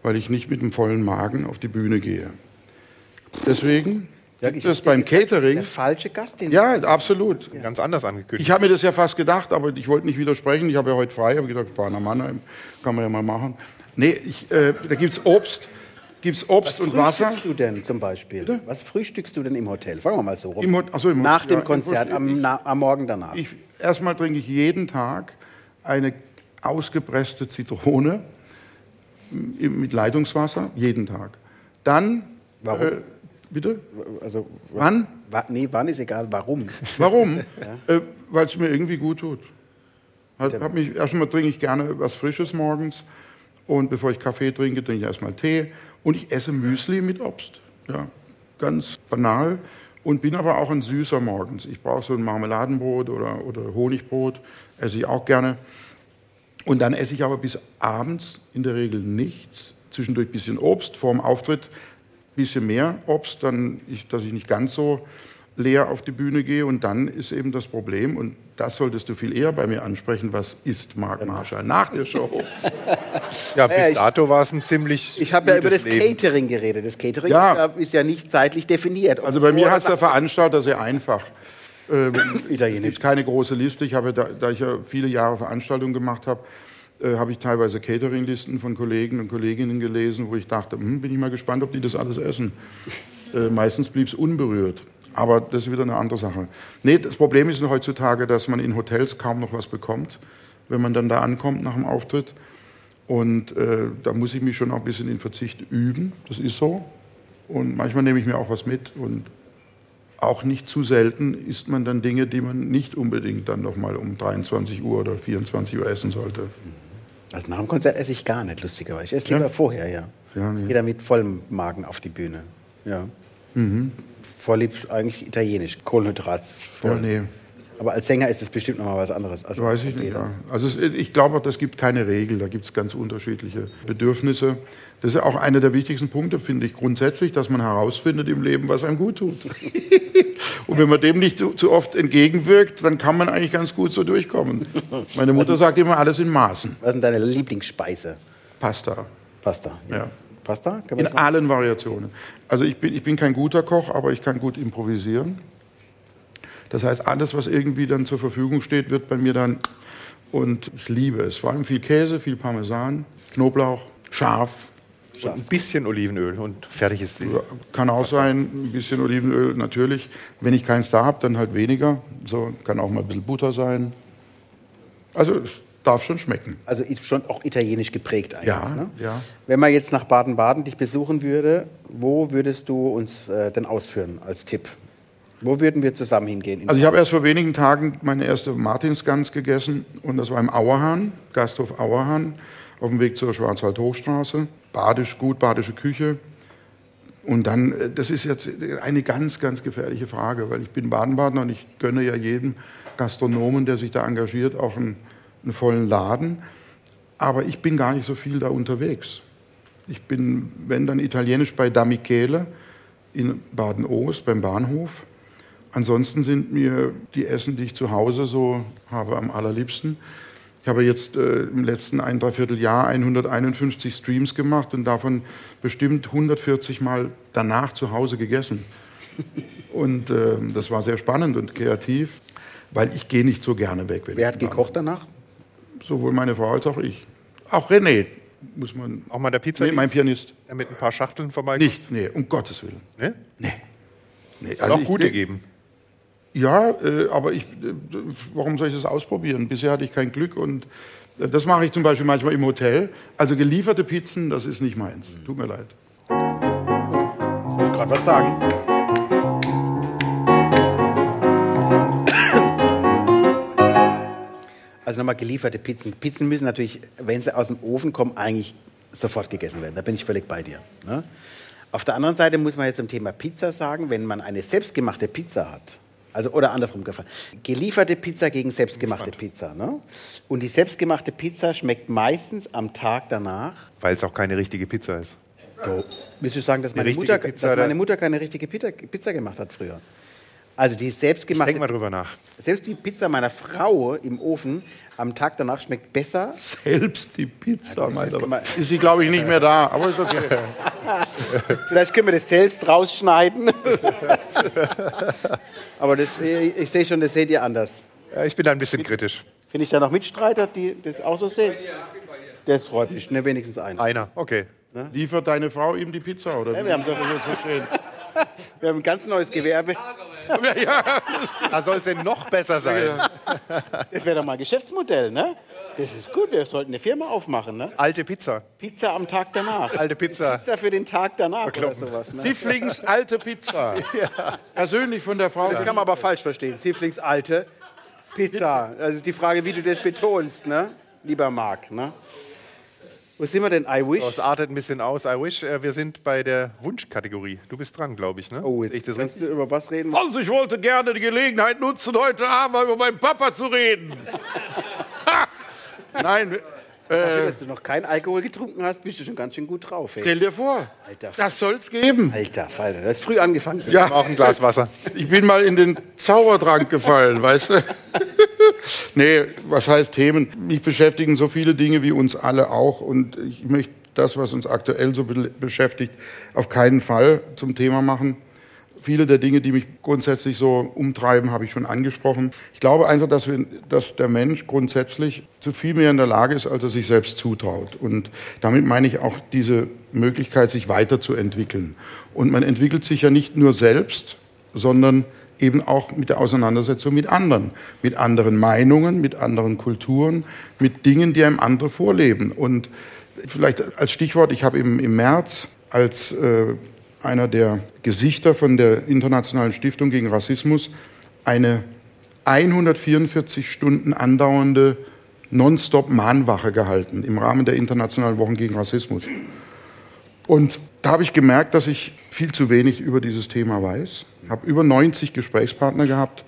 Speaker 5: weil ich nicht mit einem vollen Magen auf die Bühne gehe. Deswegen Es
Speaker 2: hab
Speaker 5: beim Catering.
Speaker 2: Der falsche Gast, den
Speaker 5: Ja, absolut.
Speaker 3: Ganz anders angekündigt.
Speaker 5: Ich habe mir das ja fast gedacht, aber ich wollte nicht widersprechen. Ich habe ja heute frei, habe gedacht, ich fahre nach Mannheim, kann man ja mal machen. Nee, ich, äh, da gibt es Obst, gibt's Obst und Wasser.
Speaker 2: frühstückst du denn zum Beispiel? Was frühstückst du denn im Hotel? Fangen wir mal so rum.
Speaker 5: Im so, im
Speaker 2: Nach dem
Speaker 5: ja, im
Speaker 2: Konzert, am, na, am Morgen danach.
Speaker 5: Ich, erstmal trinke ich jeden Tag eine ausgepresste Zitrone mit Leitungswasser, jeden Tag. Dann.
Speaker 2: Warum?
Speaker 5: Äh, bitte?
Speaker 2: also, was-
Speaker 5: Wann?
Speaker 2: Wa nee, wann ist egal, warum.
Speaker 5: Warum? äh, Weil es mir irgendwie gut tut. Halt, hab mich, erstmal trinke ich gerne was Frisches morgens und bevor ich Kaffee trinke, trinke ich erstmal Tee und ich esse Müsli mit Obst. Ja, ganz banal und bin aber auch ein Süßer morgens. Ich brauche so ein Marmeladenbrot oder, oder Honigbrot, esse ich auch gerne. Und dann esse ich aber bis abends in der Regel nichts. Zwischendurch ein bisschen Obst, vor dem Auftritt bisschen mehr Obst, dann ich, dass ich nicht ganz so leer auf die Bühne gehe. Und dann ist eben das Problem, und das solltest du viel eher bei mir ansprechen, was ist Marc Marschall nach der Show?
Speaker 3: Ja, bis
Speaker 2: Ja, ich-
Speaker 3: dato war es ein ziemlich.
Speaker 2: Ich habe ja über das
Speaker 3: Leben.
Speaker 2: Catering geredet. Das Catering
Speaker 5: Ja.
Speaker 2: ist, ja, nicht zeitlich definiert.
Speaker 5: Also bei mir hat es der Veranstalter sehr einfach. Ähm,
Speaker 2: Italienisch.
Speaker 5: Es gibt keine große Liste. Ich habe, da, da ich ja viele Jahre Veranstaltungen gemacht habe, äh, habe ich teilweise Catering-Listen von Kollegen und Kolleginnen gelesen, wo ich dachte, hm, bin ich mal gespannt, ob die das alles essen. Äh, meistens blieb es unberührt. Aber das ist wieder eine andere Sache. Nee, das Problem ist heutzutage, dass man in Hotels kaum noch was bekommt, wenn man dann da ankommt nach dem Auftritt. Und äh, da muss ich mich schon auch ein bisschen in Verzicht üben. Das ist so. Und manchmal nehme ich mir auch was mit. Und auch nicht zu selten isst man dann Dinge, die man nicht unbedingt dann noch mal um 23 Uhr oder 24 Uhr essen sollte.
Speaker 2: Also nach dem Konzert esse ich gar nicht, lustigerweise. Ich esse lieber vorher, ja.
Speaker 5: Ja, nee.
Speaker 2: Jeder mit vollem Magen auf die Bühne. Ja.
Speaker 5: Mhm.
Speaker 2: Vorlieb eigentlich italienisch, Kohlenhydrat.
Speaker 5: Ja, nee,
Speaker 2: Aber als Sänger ist es bestimmt noch mal was anderes. Als
Speaker 5: weiß ich nicht. Ja. Also es, ich glaube, das gibt keine Regel. Da gibt es ganz unterschiedliche Bedürfnisse. Das ist ja auch einer der wichtigsten Punkte, finde ich, grundsätzlich, dass man herausfindet im Leben, was einem gut tut. Und wenn man dem nicht zu, zu oft entgegenwirkt, dann kann man eigentlich ganz gut so durchkommen. Meine Mutter sagt immer, alles in Maßen.
Speaker 2: Was ist denn deine Lieblingsspeise?
Speaker 5: Pasta.
Speaker 2: Pasta.
Speaker 5: Ja.
Speaker 2: Pasta? Kann man
Speaker 5: In allen Variationen. Also ich bin, ich bin kein guter Koch, aber ich kann gut improvisieren. Das heißt, alles, was irgendwie dann zur Verfügung steht, wird bei mir dann, und ich liebe es, vor allem viel Käse, viel Parmesan, Knoblauch, scharf,
Speaker 3: Und ein bisschen Olivenöl und fertig ist die.
Speaker 5: kann auch sein, ein bisschen Olivenöl natürlich. Wenn ich keins da habe, dann halt weniger. So kann auch mal ein bisschen Butter sein. Also darf schon schmecken.
Speaker 2: Also schon auch italienisch geprägt eigentlich.
Speaker 5: Ja,
Speaker 2: ne?
Speaker 5: ja.
Speaker 2: Wenn man jetzt nach Baden-Baden dich besuchen würde, wo würdest du uns äh, denn ausführen als Tipp? Wo würden wir zusammen hingehen?
Speaker 5: Also ich habe erst vor wenigen Tagen meine erste Martinsgans gegessen und das war im Auerhahn, Gasthof Auerhahn, auf dem Weg zur Schwarzwald-Hochstraße. Badisch, gut, badische Küche. Und dann, äh, das ist jetzt eine ganz, ganz gefährliche Frage, weil ich bin Baden-Badener und ich gönne ja jedem Gastronomen, der sich da engagiert, auch einen, einen vollen Laden. Aber ich bin gar nicht so viel da unterwegs. Ich bin, wenn dann italienisch bei Da Michele in Baden-Oost beim Bahnhof. Ansonsten sind mir die Essen, die ich zu Hause so habe, am allerliebsten. Ich habe jetzt äh, im letzten ein, dreiviertel Jahr 151 Streams gemacht und davon bestimmt 140 Mal danach zu Hause gegessen. Und äh, das war sehr spannend und kreativ, weil ich gehe nicht so gerne weg. wenn
Speaker 2: Wer hat gekocht danach?
Speaker 5: Sowohl meine Frau als auch ich. Auch René, muss man.
Speaker 3: Auch mal der Pizza
Speaker 5: Nee, mein Pianist.
Speaker 3: mit ein paar Schachteln vorbeikommt?
Speaker 5: Nicht, nee, um Gottes Willen.
Speaker 3: Ne?
Speaker 5: Nee. nee
Speaker 3: Soll auch
Speaker 5: ich-
Speaker 3: gute geben.
Speaker 5: Ja, äh, aber ich, äh, warum soll ich das ausprobieren? Bisher hatte ich kein Glück und äh, das mache ich zum Beispiel manchmal im Hotel. Also gelieferte Pizzen, das ist nicht meins. Tut mir leid.
Speaker 2: Ich muss gerade was sagen. Also nochmal gelieferte Pizzen. Pizzen müssen natürlich, wenn sie aus dem Ofen kommen, eigentlich sofort gegessen werden. Da bin ich völlig bei dir. Ne? Auf der anderen Seite muss man jetzt zum Thema Pizza sagen, wenn man eine selbstgemachte Pizza hat, also oder andersrum gefallen, gelieferte Pizza gegen selbstgemachte Pizza. Ne? Und die selbstgemachte Pizza schmeckt meistens am Tag danach
Speaker 3: Weil es auch keine richtige Pizza ist.
Speaker 2: so. Willst du sagen, dass meine, Mutter,
Speaker 3: Pizza,
Speaker 2: dass
Speaker 3: da-
Speaker 2: meine Mutter keine richtige Pizza gemacht hat früher? Also die
Speaker 3: Denk
Speaker 2: selbstgemachte,
Speaker 3: mal drüber nach.
Speaker 2: selbst die Pizza meiner Frau im Ofen am Tag danach schmeckt besser.
Speaker 5: Selbst die Pizza, mein
Speaker 2: kann man-
Speaker 5: Ist sie, glaube ich, nicht mehr da, aber ist okay.
Speaker 2: Vielleicht können wir das selbst rausschneiden. Aber das, ich sehe schon, das seht ihr anders.
Speaker 3: Ja, ich bin da ein bisschen kritisch.
Speaker 2: Finde ich da noch Mitstreiter, die das auch so sehen? Das freut mich, ne, wenigstens einer.
Speaker 3: Einer, okay.
Speaker 5: Liefert deine Frau ihm die Pizza, oder?
Speaker 2: Ja, wir haben so-
Speaker 5: verstehen.
Speaker 2: Wir haben ein ganz neues Gewerbe.
Speaker 3: Da soll es denn noch besser sein.
Speaker 2: Das wäre doch mal ein Geschäftsmodell, ne? Das ist gut, wir sollten eine Firma aufmachen, ne?
Speaker 3: Alte Pizza.
Speaker 2: Pizza am Tag danach.
Speaker 3: Alte Pizza.
Speaker 2: Pizza für den Tag danach oder sowas. Ne?
Speaker 5: Sifflings alte Pizza. Persönlich von der Frau.
Speaker 2: Das kann man aber falsch verstehen. Sifflings alte Pizza. Also ist die Frage, wie du das betonst, ne? lieber Marc. Ne? Wo sind wir denn? I wish.
Speaker 3: Das artet ein bisschen aus. I wish. Äh, Wir sind bei der Wunschkategorie. Du bist dran, glaube ich. Ne?
Speaker 2: Oh,
Speaker 3: Sehe ich
Speaker 2: jetzt
Speaker 3: das
Speaker 2: kannst
Speaker 3: richtig?
Speaker 2: du über was reden?
Speaker 5: Also ich wollte gerne die Gelegenheit nutzen, heute Abend mal über meinen Papa zu reden. Ha! Nein,
Speaker 2: Dafür, dass du noch keinen Alkohol getrunken hast, bist du schon ganz schön gut drauf. Ey.
Speaker 5: stell dir vor,
Speaker 2: Alter,
Speaker 5: das soll's geben.
Speaker 2: Alter Falter, du hast früh angefangen.
Speaker 5: Ja,
Speaker 3: Auch ein Glas Wasser.
Speaker 5: ich bin mal in den Zaubertrank gefallen, weißt du? nee, was heißt Themen? Mich beschäftigen so viele Dinge wie uns alle auch und ich möchte das, was uns aktuell so be beschäftigt, auf keinen Fall zum Thema machen. Viele der Dinge, die mich grundsätzlich so umtreiben, habe ich schon angesprochen. Ich glaube einfach, dass, wir, dass der Mensch grundsätzlich zu viel mehr in der Lage ist, als er sich selbst zutraut. Und damit meine ich auch diese Möglichkeit, sich weiterzuentwickeln. Und man entwickelt sich ja nicht nur selbst, sondern eben auch mit der Auseinandersetzung mit anderen, mit anderen Meinungen, mit anderen Kulturen, mit Dingen, die einem andere vorleben. Und vielleicht als Stichwort, ich habe im, im März als äh, einer der Gesichter von der Internationalen Stiftung gegen Rassismus eine 144 Stunden andauernde Nonstop-Mahnwache gehalten im Rahmen der Internationalen Wochen gegen Rassismus. Und da habe ich gemerkt, dass ich viel zu wenig über dieses Thema weiß. Ich habe über 90 Gesprächspartner gehabt,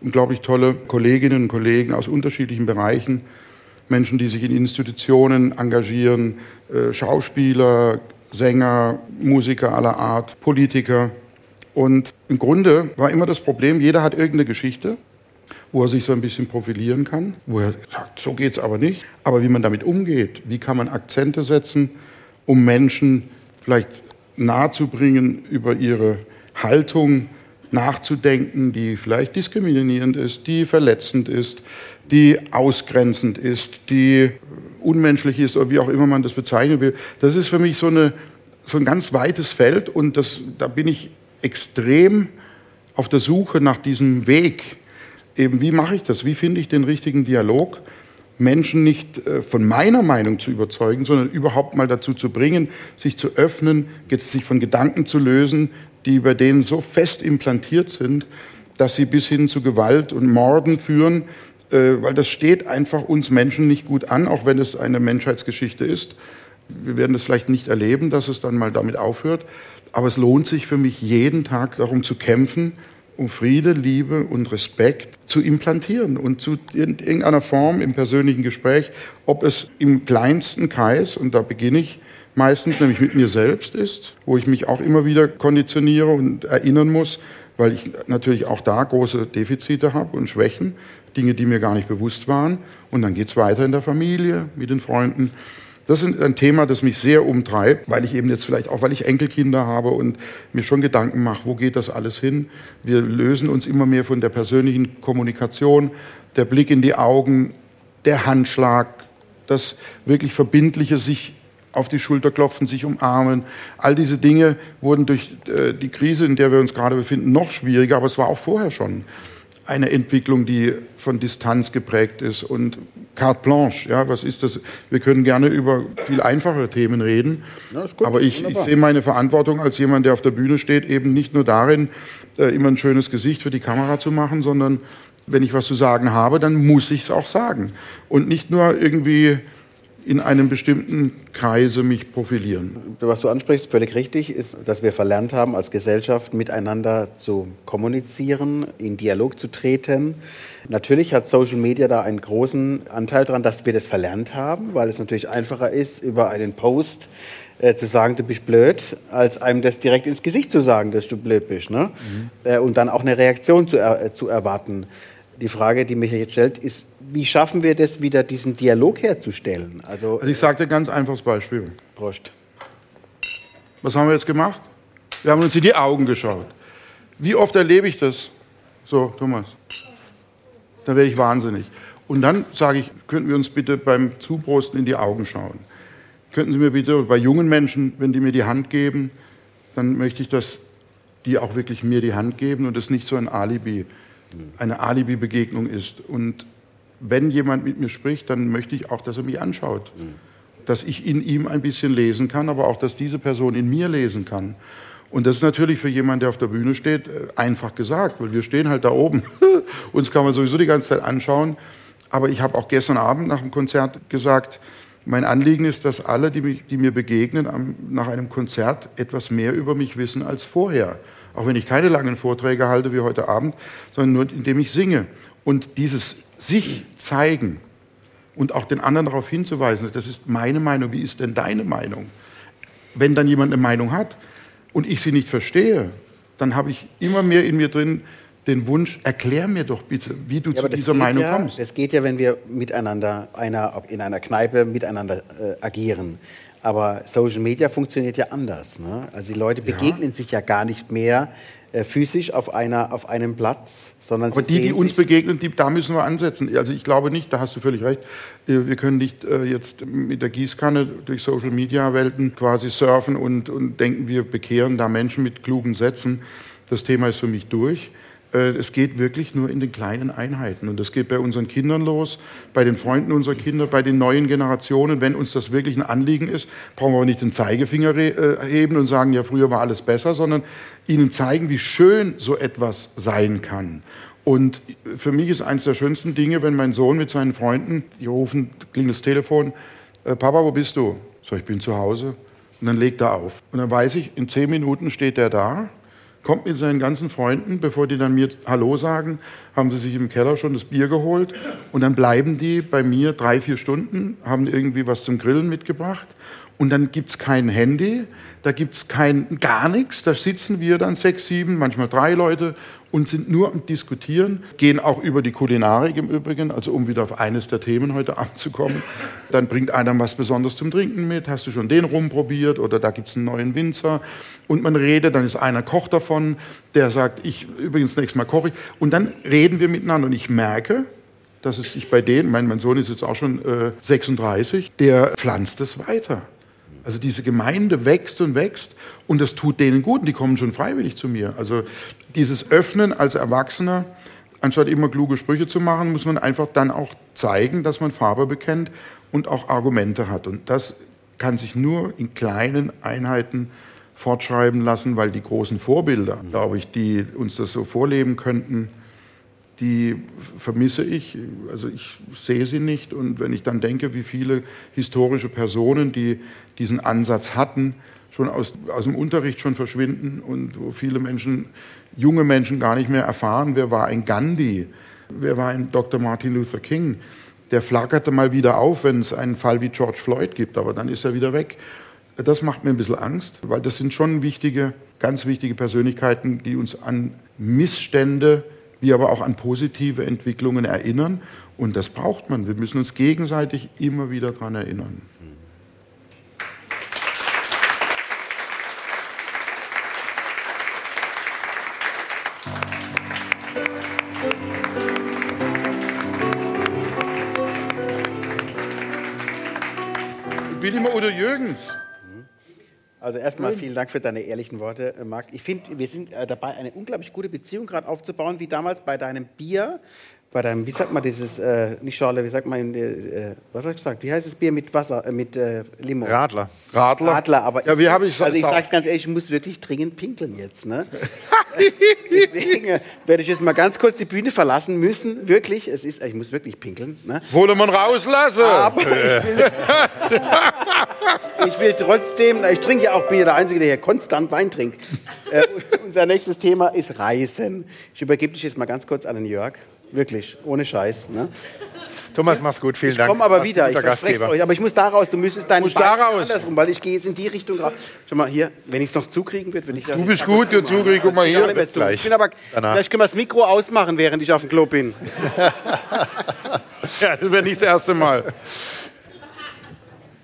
Speaker 5: unglaublich tolle Kolleginnen und Kollegen aus unterschiedlichen Bereichen, Menschen, die sich in Institutionen engagieren, äh, Schauspieler, Sänger, Musiker aller Art, Politiker. Und im Grunde war immer das Problem, jeder hat irgendeine Geschichte, wo er sich so ein bisschen profilieren kann, wo er sagt, so geht's aber nicht. Aber wie man damit umgeht, wie kann man Akzente setzen, um Menschen vielleicht nahezubringen, über ihre Haltung nachzudenken, die vielleicht diskriminierend ist, die verletzend ist, die ausgrenzend ist, die unmenschlich ist oder wie auch immer man das bezeichnen will. Das ist für mich so, eine, so ein ganz weites Feld und das, da bin ich extrem auf der Suche nach diesem Weg. Eben, wie mache ich das? Wie finde ich den richtigen Dialog? Menschen nicht äh, von meiner Meinung zu überzeugen, sondern überhaupt mal dazu zu bringen, sich zu öffnen, sich von Gedanken zu lösen, die bei denen so fest implantiert sind, dass sie bis hin zu Gewalt und Morden führen, äh, weil das steht einfach uns Menschen nicht gut an, auch wenn es eine Menschheitsgeschichte ist. Wir werden es vielleicht nicht erleben, dass es dann mal damit aufhört, aber es lohnt sich für mich jeden Tag darum zu kämpfen, um Friede, Liebe und Respekt zu implantieren und zu in irgendeiner Form im persönlichen Gespräch, ob es im kleinsten Kreis, und da beginne ich meistens, nämlich mit mir selbst ist, wo ich mich auch immer wieder konditioniere und erinnern muss, weil ich natürlich auch da große Defizite habe und Schwächen, Dinge, die mir gar nicht bewusst waren. Und dann geht es weiter in der Familie, mit den Freunden. Das ist ein Thema, das mich sehr umtreibt, weil ich eben jetzt vielleicht auch, weil ich Enkelkinder habe und mir schon Gedanken mache, wo geht das alles hin? Wir lösen uns immer mehr von der persönlichen Kommunikation, der Blick in die Augen, der Handschlag, das wirklich Verbindliche sich auf die Schulter klopfen, sich umarmen. All diese Dinge wurden durch äh, die Krise, in der wir uns gerade befinden, noch schwieriger, aber es war auch vorher schon eine Entwicklung, die von Distanz geprägt ist und carte blanche. Ja, was ist das? Wir können gerne über viel einfachere Themen reden, gut, aber ich, ich, sehe meine Verantwortung als jemand, der auf der Bühne steht, eben nicht nur darin, äh, immer ein schönes Gesicht für die Kamera zu machen, sondern wenn ich was zu sagen habe, dann muss ich es auch sagen und nicht nur irgendwie in einem bestimmten Kreise mich profilieren.
Speaker 2: Was du ansprichst, völlig richtig, ist, dass wir verlernt haben, als Gesellschaft miteinander zu kommunizieren, in Dialog zu treten. Natürlich hat Social Media da einen großen Anteil daran, dass wir das verlernt haben, weil es natürlich einfacher ist, über einen Post äh, zu sagen, du bist blöd, als einem das direkt ins Gesicht zu sagen, dass du blöd bist. Ne? Mhm. Äh, und dann auch eine Reaktion zu, er, zu erwarten. Die Frage, die mich jetzt stellt, ist, wie schaffen wir das, wieder diesen Dialog herzustellen?
Speaker 5: Also, also ich sage dir ein ganz einfaches Beispiel.
Speaker 2: Prost.
Speaker 5: Was haben wir jetzt gemacht? Wir haben uns in die Augen geschaut. Wie oft erlebe ich das? So, Thomas. Da werde ich wahnsinnig. Und dann sage ich, könnten wir uns bitte beim Zuprosten in die Augen schauen? Könnten Sie mir bitte, bei jungen Menschen, wenn die mir die Hand geben, dann möchte ich, dass die auch wirklich mir die Hand geben und es nicht so ein Alibi eine Alibi-Begegnung ist. Und wenn jemand mit mir spricht, dann möchte ich auch, dass er mich anschaut. Dass ich in ihm ein bisschen lesen kann, aber auch, dass diese Person in mir lesen kann. Und das ist natürlich für jemanden, der auf der Bühne steht, äh, einfach gesagt, weil wir stehen halt da oben. Uns kann man sowieso die ganze Zeit anschauen. Aber ich habe auch gestern Abend nach dem Konzert gesagt, mein Anliegen ist, dass alle, die, mich, die mir begegnen, nach einem Konzert etwas mehr über mich wissen als vorher auch wenn ich keine langen Vorträge halte wie heute Abend, sondern nur indem ich singe. Und dieses sich zeigen und auch den anderen darauf hinzuweisen, das ist meine Meinung, wie ist denn deine Meinung? Wenn dann jemand eine Meinung hat und ich sie nicht verstehe, dann habe ich immer mehr in mir drin den Wunsch, erklär mir doch bitte, wie du ja, zu dieser Meinung
Speaker 2: ja,
Speaker 5: kommst.
Speaker 2: Es geht ja, wenn wir miteinander einer, in einer Kneipe miteinander äh, agieren. Aber Social Media funktioniert ja anders. Ne? Also die Leute begegnen ja. sich ja gar nicht mehr äh, physisch auf, einer, auf einem Platz, sondern
Speaker 5: Aber die, die uns begegnen, die, da müssen wir ansetzen. Also ich glaube nicht, da hast du völlig recht, äh, wir können nicht äh, jetzt mit der Gießkanne durch Social Media Welten quasi surfen und, und denken, wir bekehren da Menschen mit klugen Sätzen. Das Thema ist für mich durch. Äh, es geht wirklich nur in den kleinen Einheiten. Und das geht bei unseren Kindern los, bei den Freunden unserer Kinder, bei den neuen Generationen. Wenn uns das wirklich ein Anliegen ist, brauchen wir nicht den Zeigefinger äh, heben und sagen, ja, früher war alles besser, sondern ihnen zeigen, wie schön so etwas sein kann. Und für mich ist eines der schönsten Dinge, wenn mein Sohn mit seinen Freunden, die rufen, klingelt das Telefon, äh, Papa, wo bist du? So, ich bin zu Hause. Und dann legt er auf. Und dann weiß ich, in zehn Minuten steht er da kommt mit seinen ganzen Freunden, bevor die dann mir Hallo sagen, haben sie sich im Keller schon das Bier geholt. Und dann bleiben die bei mir drei, vier Stunden, haben irgendwie was zum Grillen mitgebracht. Und dann gibt es kein Handy, da gibt es kein, gar nichts, da sitzen wir dann sechs, sieben, manchmal drei Leute und sind nur am Diskutieren, gehen auch über die Kulinarik im Übrigen, also um wieder auf eines der Themen heute abzukommen. Dann bringt einer was Besonderes zum Trinken mit, hast du schon den rumprobiert oder da gibt es einen neuen Winzer und man redet, dann ist einer Koch davon, der sagt, ich übrigens nächstes Mal koche ich und dann reden wir miteinander und ich merke, dass es sich bei denen, mein, mein Sohn ist jetzt auch schon äh, 36, der pflanzt es weiter. Also diese Gemeinde wächst und wächst und das tut denen gut und die kommen schon freiwillig zu mir. Also dieses Öffnen als Erwachsener anstatt immer kluge Sprüche zu machen, muss man einfach dann auch zeigen, dass man Farbe bekennt und auch Argumente hat. Und das kann sich nur in kleinen Einheiten fortschreiben lassen, weil die großen Vorbilder, glaube ich, die uns das so vorleben könnten, die vermisse ich. Also ich sehe sie nicht. Und wenn ich dann denke, wie viele historische Personen, die diesen Ansatz hatten, schon aus, aus dem Unterricht schon verschwinden und wo viele Menschen, junge Menschen gar nicht mehr erfahren, wer war ein Gandhi, wer war ein Dr. Martin Luther King. Der flackerte mal wieder auf, wenn es einen Fall wie George Floyd gibt, aber dann ist er wieder weg. Das macht mir ein bisschen Angst, weil das sind schon wichtige, ganz wichtige Persönlichkeiten, die uns an Missstände, wie aber auch an positive Entwicklungen erinnern. Und das braucht man. Wir müssen uns gegenseitig immer wieder daran erinnern. Jürgens?
Speaker 2: Also erstmal vielen Dank für deine ehrlichen Worte, äh, Marc. Ich finde, wir sind äh, dabei, eine unglaublich gute Beziehung gerade aufzubauen, wie damals bei deinem Bier, bei deinem, wie sagt man dieses, äh, nicht Schorle, wie sagt man, äh, was habe ich gesagt? Wie heißt das Bier mit Wasser, äh, mit äh, Limo?
Speaker 3: Radler.
Speaker 5: Radler?
Speaker 2: Radler, aber
Speaker 5: Ja, wie habe ich
Speaker 2: also ich
Speaker 5: auch-
Speaker 2: sag's ganz ehrlich, ich muss wirklich dringend pinkeln jetzt. Ne? Deswegen äh, werde ich jetzt mal ganz kurz die Bühne verlassen müssen. Wirklich, es ist, ich muss wirklich pinkeln. Ne?
Speaker 5: Wolle man rauslassen?
Speaker 2: Aber ich will, ich will trotzdem, ich trinke ja auch, bin ja der Einzige, der hier konstant Wein trinkt. Äh, unser nächstes Thema ist Reisen. Ich übergebe dich jetzt mal ganz kurz an den Jörg. Wirklich, ohne Scheiß. Ne?
Speaker 3: Thomas, mach's gut. Vielen
Speaker 2: Ich
Speaker 3: Dank.
Speaker 2: komme aber
Speaker 3: Warst
Speaker 2: wieder, ich verspreche euch. Aber ich muss da raus, du müsstest deinen
Speaker 5: raus.
Speaker 2: andersrum, weil ich gehe jetzt in die Richtung raus. Schau mal hier, wenn ich es noch zukriegen wird, wenn ich
Speaker 5: Du bist gut, du zukriegen, guck mal hier.
Speaker 2: Hier.
Speaker 3: gleich.
Speaker 2: Ich bin aber,
Speaker 3: Danach.
Speaker 2: vielleicht können wir das Mikro ausmachen, während ich auf dem Klo bin.
Speaker 5: Ja, das wäre nicht das erste Mal.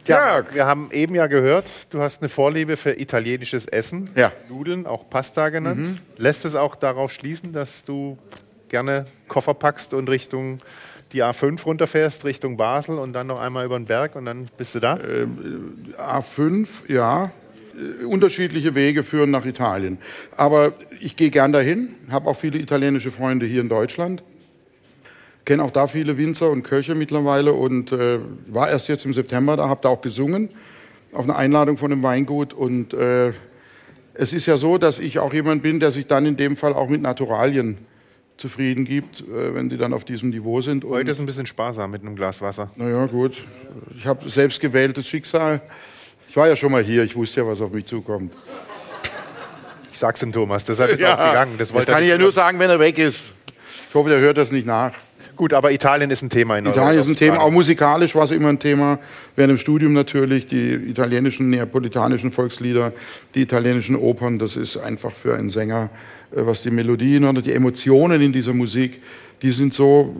Speaker 3: Ja,
Speaker 5: Jörg.
Speaker 3: wir haben eben ja gehört, du hast eine Vorliebe für italienisches Essen.
Speaker 5: Ja. Mhm.
Speaker 3: Nudeln, auch Pasta genannt. Lässt es auch darauf schließen, dass du gerne Koffer packst und Richtung die A5 runterfährst, Richtung Basel und dann noch einmal über den Berg und dann bist du da?
Speaker 5: A5, ja. Äh, Unterschiedliche Wege führen nach Italien. Aber ich gehe gern dahin, habe auch viele italienische Freunde hier in Deutschland. Kenne auch da viele Winzer und Köche mittlerweile und äh, war erst jetzt im September da, habe da auch gesungen auf eine Einladung von einem Weingut. Und äh, es ist ja so, dass ich auch jemand bin, der sich dann in dem Fall auch mit Naturalien zufrieden gibt, äh, wenn die dann auf diesem Niveau sind. Und-
Speaker 3: Heute ist ein bisschen sparsam mit einem Glas Wasser.
Speaker 5: naja, gut. Ich habe selbst gewähltes Schicksal. Ich war ja schon mal hier, ich wusste ja, was auf mich zukommt.
Speaker 3: Ich sag's dem Thomas, deshalb ist er auch gegangen. Das,
Speaker 5: Das kann ich ja nur sagen, wenn er weg ist. Ich hoffe, der hört das nicht nach.
Speaker 3: Gut, aber Italien ist ein Thema in
Speaker 5: Italien ist ein Thema, auch musikalisch war es immer ein Thema. Während dem Studium natürlich, die italienischen, neapolitanischen Volkslieder, die italienischen Opern, das ist einfach für einen Sänger, äh, was die Melodien oder die Emotionen in dieser Musik, die sind so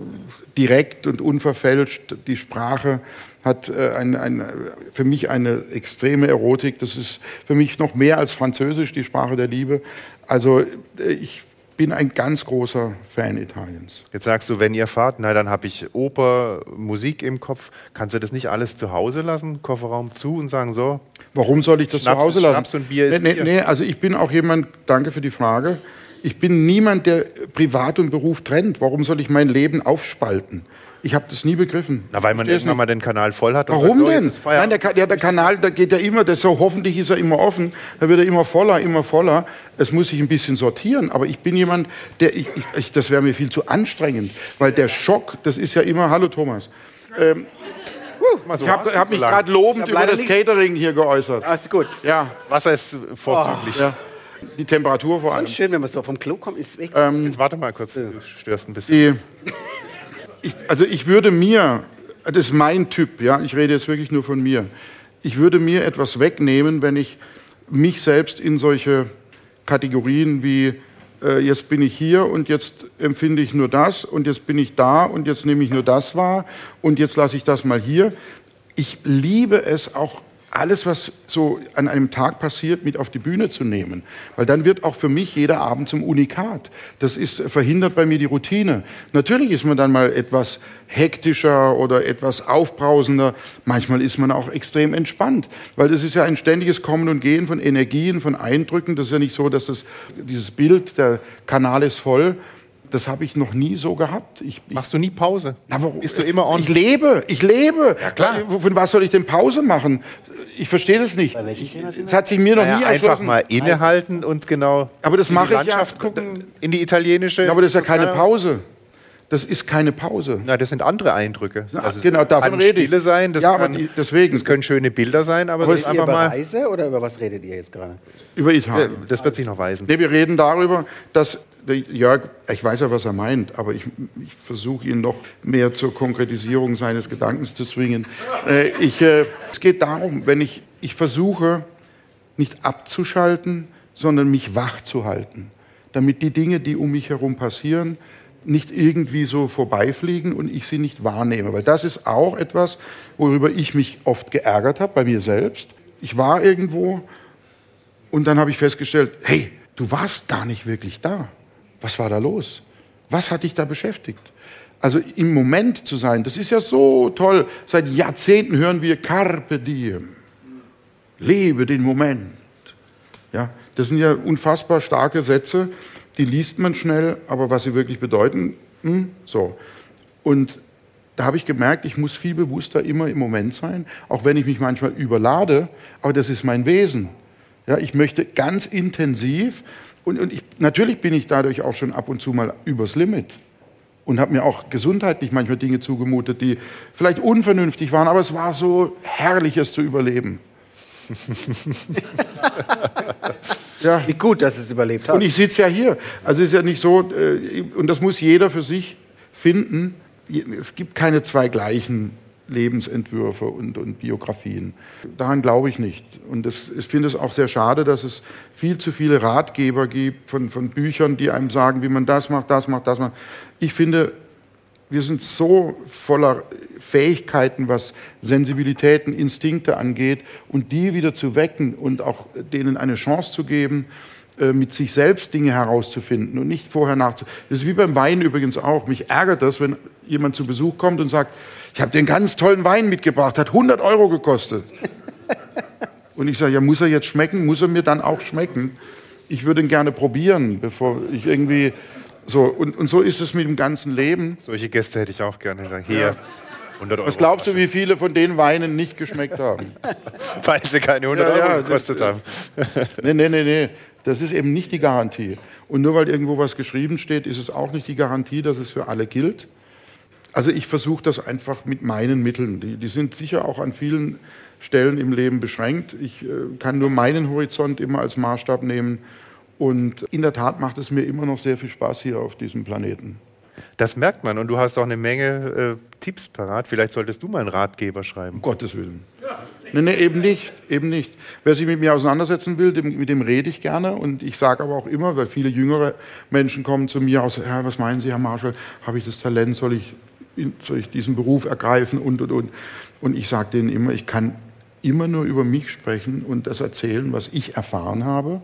Speaker 5: direkt und unverfälscht. Die Sprache hat äh, ein, ein, für mich eine extreme Erotik. Das ist für mich noch mehr als Französisch, die Sprache der Liebe. Also äh, ich bin ein ganz großer Fan Italiens.
Speaker 3: Jetzt sagst du, wenn ihr fahrt, na dann habe ich Oper, Musik im Kopf. Kannst du das nicht alles zu Hause lassen, Kofferraum zu und sagen so?
Speaker 5: Warum soll ich das
Speaker 3: Schnaps
Speaker 5: zu Hause lassen?
Speaker 3: Schnaps und Bier ist
Speaker 5: nee, nee, nee, also ich bin auch jemand, danke für die Frage, ich bin niemand, der Privat und Beruf trennt. Warum soll ich mein Leben aufspalten? Ich habe das nie begriffen.
Speaker 3: Na, weil man
Speaker 5: Versteh's
Speaker 3: irgendwann mal den Kanal voll hat. und
Speaker 5: Warum
Speaker 3: sagt, so,
Speaker 5: denn? Nein, der, Ka- ja, der Kanal, da geht ja immer, das so, hoffentlich ist er immer offen, da wird er immer voller, immer voller. Es muss sich ein bisschen sortieren, aber ich bin jemand, der, ich, ich, ich, das wäre mir viel zu anstrengend, weil der Schock, das ist ja immer, hallo Thomas,
Speaker 3: Mal so
Speaker 5: ich habe hab mich gerade lobend über das Catering hier geäußert.
Speaker 2: Alles gut.
Speaker 5: Ja,
Speaker 3: Das Wasser ist vorzüglich.
Speaker 5: ja. Die Temperatur vor allem.
Speaker 2: Schön, wenn man so vom Klo kommt, ist weg.
Speaker 3: Jetzt warte mal kurz, du störst ein bisschen.
Speaker 5: Die, ich, also ich würde mir, das ist mein Typ, ja, ich rede jetzt wirklich nur von mir, ich würde mir etwas wegnehmen, wenn ich mich selbst in solche Kategorien wie äh, jetzt bin ich hier und jetzt empfinde ich nur das und jetzt bin ich da und jetzt nehme ich nur das wahr und jetzt lasse ich das mal hier. Ich liebe es auch alles, was so an einem Tag passiert, mit auf die Bühne zu nehmen. Weil dann wird auch für mich jeder Abend zum Unikat. Das ist, verhindert bei mir die Routine. Natürlich ist man dann mal etwas hektischer oder etwas aufbrausender. Manchmal ist man auch extrem entspannt. Weil das ist ja ein ständiges Kommen und Gehen von Energien, von Eindrücken. Das ist ja nicht so, dass das, dieses Bild, der Kanal ist voll, das habe ich noch nie so gehabt. Ich, ich,
Speaker 3: Machst du nie Pause?
Speaker 5: Na, warum?
Speaker 3: Bist du immer on?
Speaker 5: Ich lebe, ich lebe.
Speaker 3: Ja, klar.
Speaker 5: Von was soll ich denn Pause machen? Ich verstehe das nicht. Es hat sich mir noch
Speaker 3: Naja,
Speaker 5: nie
Speaker 3: einfach
Speaker 5: erschlossen.
Speaker 3: mal innehalten und genau
Speaker 5: Aber das
Speaker 3: in
Speaker 5: mache ich ja.
Speaker 3: Landschaft gucken, in die italienische.
Speaker 5: Ja, aber das ist ja keine. Pause. Das ist keine Pause.
Speaker 3: Na, das sind andere Eindrücke.
Speaker 5: Ja,
Speaker 3: Also
Speaker 5: genau, davon rede ich.
Speaker 3: Stille sein, das,
Speaker 5: Ja, aber
Speaker 3: kann,
Speaker 5: die- deswegen.
Speaker 3: das können schöne Bilder sein, aber,
Speaker 5: Aber
Speaker 3: das ist einfach
Speaker 2: über
Speaker 3: mal,
Speaker 2: Reise oder über was redet ihr jetzt gerade?
Speaker 5: Über Italien.
Speaker 3: das wird sich noch weisen.
Speaker 5: Nee, wir reden darüber, dass Jörg, ich weiß ja, was er meint, aber ich, ich versuche ihn noch mehr zur Konkretisierung seines Gedankens zu zwingen. Äh, ich, äh, es geht darum, wenn ich, ich versuche, nicht abzuschalten, sondern mich wach zu halten, damit die Dinge, die um mich herum passieren, nicht irgendwie so vorbeifliegen und ich sie nicht wahrnehme. Weil das ist auch etwas, worüber ich mich oft geärgert habe, bei mir selbst. Ich war irgendwo und dann habe ich festgestellt, hey, du warst gar nicht wirklich da. Was war da los? Was hat dich da beschäftigt? Also im Moment zu sein, das ist ja so toll. Seit Jahrzehnten hören wir Carpe diem. Lebe den Moment. Ja, das sind ja unfassbar starke Sätze, die liest man schnell, aber was sie wirklich bedeuten, hm, so. Und da habe ich gemerkt, ich muss viel bewusster immer im Moment sein, auch wenn ich mich manchmal überlade, aber das ist mein Wesen. Ja, ich möchte ganz intensiv und, und ich, natürlich bin ich dadurch auch schon ab und zu mal übers Limit und habe mir auch gesundheitlich manchmal Dinge zugemutet, die vielleicht unvernünftig waren, aber es war so herrlich, es zu überleben. ja.
Speaker 2: Wie gut, dass es überlebt hat.
Speaker 5: Und ich sitze ja hier. Also es ist ja nicht so, äh, und das muss jeder für sich finden. Es gibt keine zwei gleichen Lebensentwürfe und, und Biografien. Daran glaube ich nicht. Und das, ich finde es auch sehr schade, dass es viel zu viele Ratgeber gibt von, von Büchern, die einem sagen, wie man das macht, das macht, das macht. Ich finde, wir sind so voller Fähigkeiten, was Sensibilitäten, Instinkte angeht, und die wieder zu wecken und auch denen eine Chance zu geben, äh, mit sich selbst Dinge herauszufinden und nicht vorher nachzu. Das ist wie beim Wein übrigens auch. Mich ärgert das, wenn jemand zu Besuch kommt und sagt, ich habe einen ganz tollen Wein mitgebracht, hat 100 Euro gekostet. Und ich sage, ja, muss er jetzt schmecken? Muss er mir dann auch schmecken? Ich würde ihn gerne probieren, bevor ich irgendwie so. Und, und so ist es mit dem ganzen Leben.
Speaker 3: Solche Gäste hätte ich auch gerne. Sagen, Hier, 100 Euro.
Speaker 5: Was glaubst du, wie viele von den Weinen nicht geschmeckt haben?
Speaker 3: Weil sie keine 100
Speaker 5: Ja, ja,
Speaker 3: Euro
Speaker 5: das-
Speaker 3: gekostet haben.
Speaker 5: Nee, nee, nee, nee. Das ist eben nicht die Garantie. Und nur weil irgendwo was geschrieben steht, ist es auch nicht die Garantie, dass es für alle gilt. Also ich versuche das einfach mit meinen Mitteln. Die, die sind sicher auch an vielen Stellen im Leben beschränkt. Ich äh, kann nur meinen Horizont immer als Maßstab nehmen. Und in der Tat macht es mir immer noch sehr viel Spaß hier auf diesem Planeten.
Speaker 3: Das merkt man. Und du hast auch eine Menge äh, Tipps parat. Vielleicht solltest du mal einen Ratgeber schreiben.
Speaker 5: Um Gottes Willen. Nee, nee, eben nicht, eben nicht. Wer sich mit mir auseinandersetzen will, dem, mit dem rede ich gerne. Und ich sage aber auch immer, weil viele jüngere Menschen kommen zu mir aus, Herr, was meinen Sie, Herr Marschall, habe ich das Talent, soll ich, soll ich diesen Beruf ergreifen und, und, und. Und ich sage denen immer, ich kann immer nur über mich sprechen und das erzählen, was ich erfahren habe.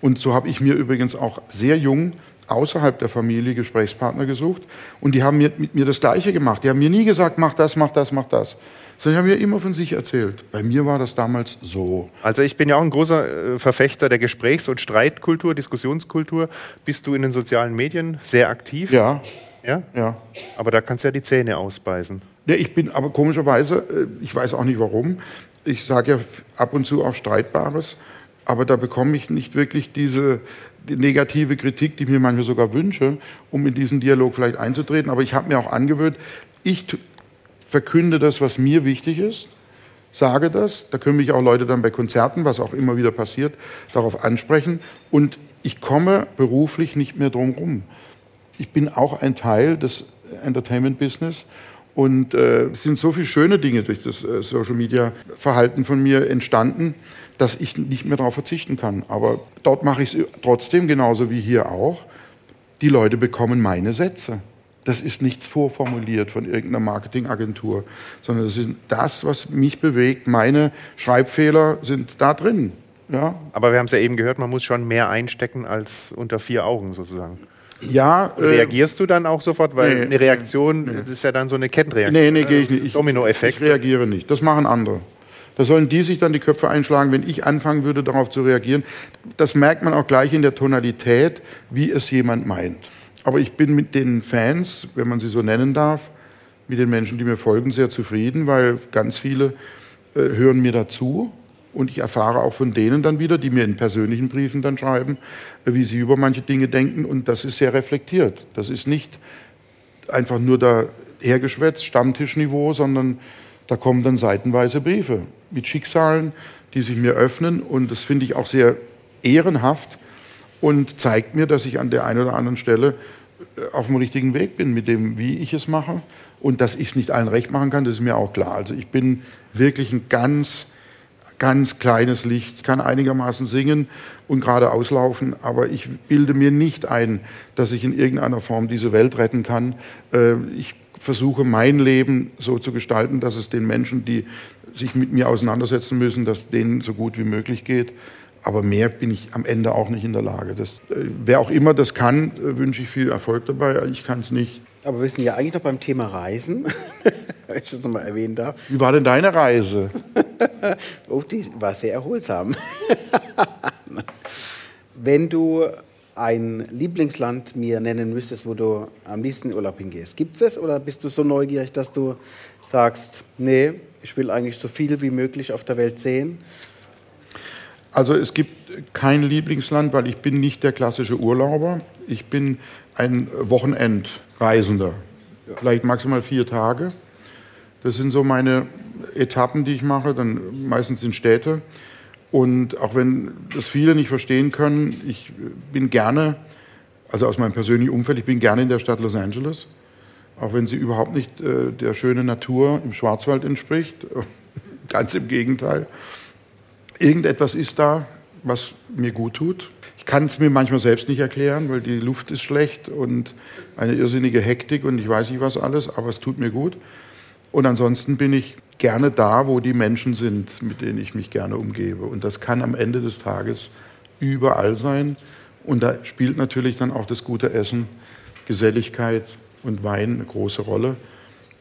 Speaker 5: Und so habe ich mir übrigens auch sehr jung außerhalb der Familie Gesprächspartner gesucht. Und die haben mir, mit mir das Gleiche gemacht. Die haben mir nie gesagt, mach das, mach das, mach das. Sondern die haben mir immer von sich erzählt. Bei mir war das damals so.
Speaker 3: Also ich bin ja auch ein großer äh, Verfechter der Gesprächs- und Streitkultur, Diskussionskultur. Bist du in den sozialen Medien sehr aktiv?
Speaker 5: Ja,
Speaker 3: ja?
Speaker 5: ja.
Speaker 3: Aber da kannst du ja die Zähne ausbeißen.
Speaker 5: Ja, ich bin aber komischerweise, äh, ich weiß auch nicht warum, ich sage ja ab und zu auch Streitbares, aber da bekomme ich nicht wirklich diese die negative Kritik, die ich mir manchmal sogar wünsche, um in diesen Dialog vielleicht einzutreten. Aber ich habe mir auch angewöhnt, ich verkünde das, was mir wichtig ist, sage das. Da können mich auch Leute dann bei Konzerten, was auch immer wieder passiert, darauf ansprechen. Und ich komme beruflich nicht mehr drum rum. Ich bin auch ein Teil des Entertainment-Business. Und äh, es sind so viele schöne Dinge durch das äh, Social-Media-Verhalten von mir entstanden, dass ich nicht mehr darauf verzichten kann. Aber dort mache ich es trotzdem genauso wie hier auch. Die Leute bekommen meine Sätze. Das ist nichts vorformuliert von irgendeiner Marketingagentur, sondern das ist das, was mich bewegt. Meine Schreibfehler sind da drin. Ja,
Speaker 3: Aber wir haben es ja eben gehört, man muss schon mehr einstecken als unter vier Augen sozusagen.
Speaker 5: Ja äh,
Speaker 3: Reagierst du dann auch sofort? Weil
Speaker 5: nee,
Speaker 3: eine Reaktion das ist ja dann so eine Kettenreaktion.
Speaker 5: Nee, nee, gehe ich nicht. Ich,
Speaker 3: Dominoeffekt.
Speaker 5: Ich reagiere nicht. Das machen andere. Da sollen die sich dann die Köpfe einschlagen, wenn ich anfangen würde, darauf zu reagieren. Das merkt man auch gleich in der Tonalität, wie es jemand meint. Aber ich bin mit den Fans, wenn man sie so nennen darf, mit den Menschen, die mir folgen, sehr zufrieden, weil ganz viele äh, hören mir dazu und ich erfahre auch von denen dann wieder, die mir in persönlichen Briefen dann schreiben, äh, wie sie über manche Dinge denken und das ist sehr reflektiert. Das ist nicht einfach nur da hergeschwätzt, Stammtischniveau, sondern da kommen dann seitenweise Briefe mit Schicksalen, die sich mir öffnen und das finde ich auch sehr ehrenhaft und zeigt mir, dass ich an der einen oder anderen Stelle äh, auf dem richtigen Weg bin mit dem, wie ich es mache und dass ich es nicht allen recht machen kann, das ist mir auch klar. Also ich bin wirklich ein ganz, ganz kleines Licht. Ich kann einigermaßen singen und gerade auslaufen, aber ich bilde mir nicht ein, dass ich in irgendeiner Form diese Welt retten kann. Äh, ich versuche mein Leben so zu gestalten, dass es den Menschen, die sich mit mir auseinandersetzen müssen, dass denen so gut wie möglich geht. Aber mehr bin ich am Ende auch nicht in der Lage. Das, äh, wer auch immer das kann, äh, wünsche ich viel Erfolg dabei. Ich kann es nicht.
Speaker 2: Aber wir sind ja eigentlich noch beim Thema Reisen, wenn ich das nochmal erwähnen darf.
Speaker 5: Wie war denn deine Reise?
Speaker 2: oh, die war sehr erholsam. wenn du ein Lieblingsland mir nennen müsstest, wo du am liebsten in Urlaub hingehst, gibt es oder bist du so neugierig, dass du sagst, nee, ich will eigentlich so viel wie möglich auf der Welt sehen?
Speaker 5: Also es gibt kein Lieblingsland, weil ich bin nicht der klassische Urlauber. Ich bin ein Wochenendreisender, vielleicht maximal vier Tage. Das sind so meine Etappen, die ich mache, dann meistens in Städte. Und auch wenn das viele nicht verstehen können, ich bin gerne, also aus meinem persönlichen Umfeld, ich bin gerne in der Stadt Los Angeles, auch wenn sie überhaupt nicht äh, der schönen Natur im Schwarzwald entspricht. Ganz im Gegenteil. Irgendetwas ist da, was mir gut tut. Ich kann es mir manchmal selbst nicht erklären, weil die Luft ist schlecht und eine irrsinnige Hektik und ich weiß nicht was alles, aber es tut mir gut. Und ansonsten bin ich gerne da, wo die Menschen sind, mit denen ich mich gerne umgebe. Und das kann am Ende des Tages überall sein. Und da spielt natürlich dann auch das gute Essen, Geselligkeit und Wein eine große Rolle.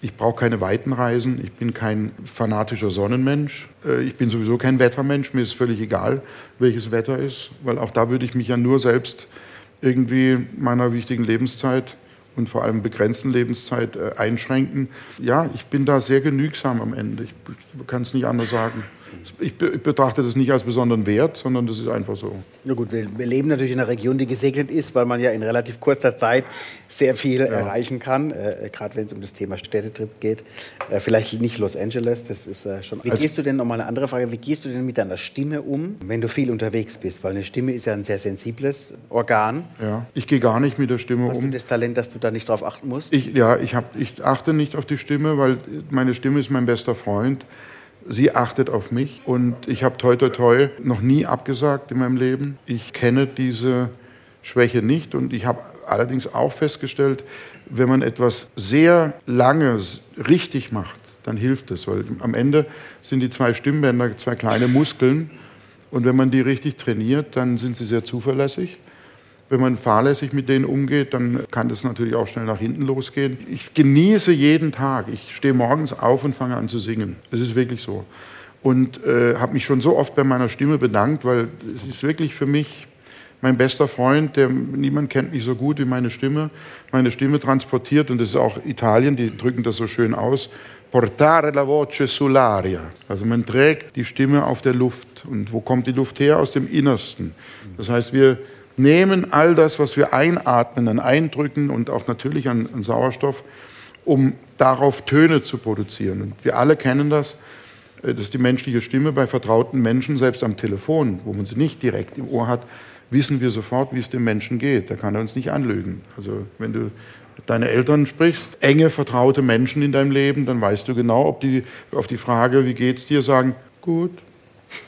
Speaker 5: Ich brauche keine weiten Reisen. Ich bin kein fanatischer Sonnenmensch. Äh, ich bin sowieso kein Wettermensch. Mir ist völlig egal, welches Wetter ist, weil auch da würde ich mich ja nur selbst irgendwie meiner wichtigen Lebenszeit und vor allem begrenzten Lebenszeit äh, einschränken. Ja, ich bin da sehr genügsam am Ende. Ich kann es nicht anders sagen ich betrachte das nicht als besonderen Wert, sondern das ist einfach so.
Speaker 2: Na gut, wir, leben natürlich in einer Region, die gesegnet ist, weil man ja in relativ kurzer Zeit sehr viel ja. erreichen kann, äh, gerade wenn es um das Thema Städtetrip geht. Äh, vielleicht nicht Los Angeles, das ist äh, schon. Wie also, gehst du denn, nochmal eine andere Frage, wie gehst du denn mit deiner Stimme um, wenn du viel unterwegs bist? Weil eine Stimme ist ja ein sehr sensibles Organ.
Speaker 5: Ja, ich gehe gar nicht mit der Stimme
Speaker 2: Hast
Speaker 5: um.
Speaker 2: Hast du das Talent, dass du da nicht drauf achten musst?
Speaker 5: Ich, ja, ich, hab, ich achte nicht auf die Stimme, weil meine Stimme ist mein bester Freund. Sie achtet auf mich und ich habe toi toi toi noch nie abgesagt in meinem Leben. Ich kenne diese Schwäche nicht und ich habe allerdings auch festgestellt, wenn man etwas sehr lange richtig macht, dann hilft es, weil am Ende sind die zwei Stimmbänder zwei kleine Muskeln und wenn man die richtig trainiert, dann sind sie sehr zuverlässig. Wenn man fahrlässig mit denen umgeht, dann kann das natürlich auch schnell nach hinten losgehen. Ich genieße jeden Tag. Ich stehe morgens auf und fange an zu singen. Das ist wirklich so. Und äh, habe mich schon so oft bei meiner Stimme bedankt, weil es ist wirklich für mich mein bester Freund, der niemand kennt mich so gut wie meine Stimme. Meine Stimme transportiert, und das ist auch Italien, die drücken das so schön aus, portare la voce sull'aria. Also man trägt die Stimme auf der Luft. Und wo kommt die Luft her? Aus dem Innersten. Das heißt, wir nehmen all das, was wir einatmen an Eindrücken und auch natürlich an, an Sauerstoff, um darauf Töne zu produzieren. Und wir alle kennen das, äh, dass die menschliche Stimme bei vertrauten Menschen, selbst am Telefon, wo man sie nicht direkt im Ohr hat, wissen wir sofort, wie es dem Menschen geht. Da kann er uns nicht anlügen. Also wenn du deine Eltern sprichst, enge, vertraute Menschen in deinem Leben, dann weißt du genau, ob die auf die Frage, wie geht's dir, sagen, gut.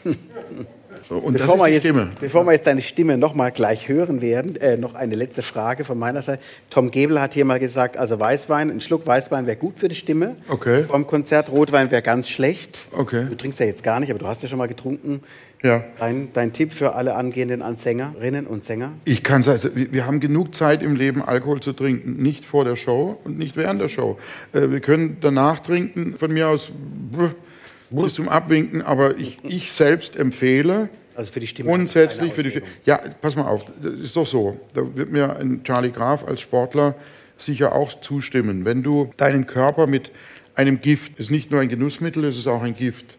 Speaker 2: So, und bevor, wir jetzt, bevor wir jetzt deine Stimme noch mal gleich hören werden, äh, noch eine letzte Frage von meiner Seite. Tom Gebel hat hier mal gesagt, also Weißwein, ein Schluck Weißwein wäre gut für die Stimme.
Speaker 5: Okay.
Speaker 2: Vor dem Konzert Rotwein wäre ganz schlecht.
Speaker 5: Okay.
Speaker 2: Du trinkst ja jetzt gar nicht, aber du hast ja schon mal getrunken.
Speaker 5: Ja.
Speaker 2: Dein, dein Tipp für alle angehenden Sängerinnen und Sänger?
Speaker 5: Ich kann sagen, wir haben genug Zeit im Leben, Alkohol zu trinken. Nicht vor der Show und nicht während der Show. Äh, wir können danach trinken, von mir aus bis zum Abwinken, aber ich, ich selbst empfehle,
Speaker 2: Also für die Stimme.
Speaker 5: Grundsätzlich für die Stimme. Ja, pass mal auf, das ist doch so. Da wird mir ein Charlie Graf als Sportler sicher auch zustimmen. Wenn du deinen Körper mit einem Gift, es ist nicht nur ein Genussmittel, es ist auch ein Gift,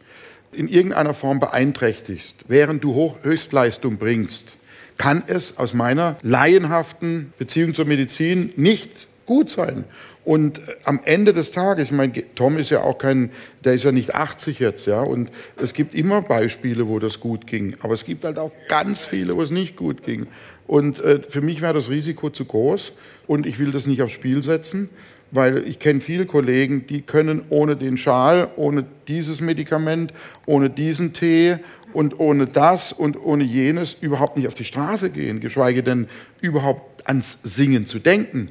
Speaker 5: in irgendeiner Form beeinträchtigst, während du Hoch Höchstleistung bringst, kann es aus meiner laienhaften Beziehung zur Medizin nicht gut sein. Und äh, am Ende des Tages, ich meine, Tom ist ja auch kein, der ist ja nicht 80 jetzt, ja, und es gibt immer Beispiele, wo das gut ging, aber es gibt halt auch ganz viele, wo es nicht gut ging. Und äh, für mich wäre das Risiko zu groß und ich will das nicht aufs Spiel setzen weil ich kenne viele Kollegen, die können ohne den Schal, ohne dieses Medikament, ohne diesen Tee und ohne das und ohne jenes überhaupt nicht auf die Straße gehen, geschweige denn überhaupt ans Singen zu denken.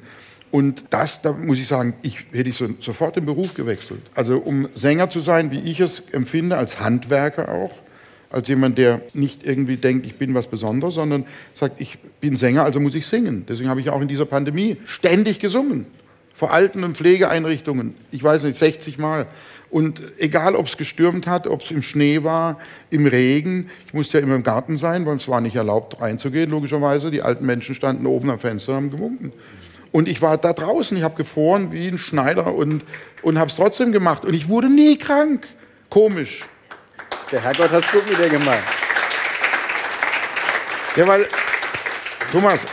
Speaker 5: Und das, da muss ich sagen, ich hätte ich so, sofort den Beruf gewechselt. Also um Sänger zu sein, wie ich es empfinde, als Handwerker auch, als jemand, der nicht irgendwie denkt, ich bin was Besonderes, sondern sagt, ich bin Sänger, also muss ich singen. Deswegen habe ich auch in dieser Pandemie ständig gesungen vor Alten- und Pflegeeinrichtungen, ich weiß nicht, 60 Mal. Und egal, ob es gestürmt hat, ob es im Schnee war, im Regen, ich musste ja immer im Garten sein, weil es war nicht erlaubt reinzugehen, logischerweise. Die alten Menschen standen oben am Fenster und haben gewunken. Und ich war da draußen, ich habe gefroren wie ein Schneider und, und habe es trotzdem gemacht. Und ich wurde nie krank. Komisch.
Speaker 2: Der Herrgott hat es gut mit dir gemacht.
Speaker 5: Ja, weil, Thomas,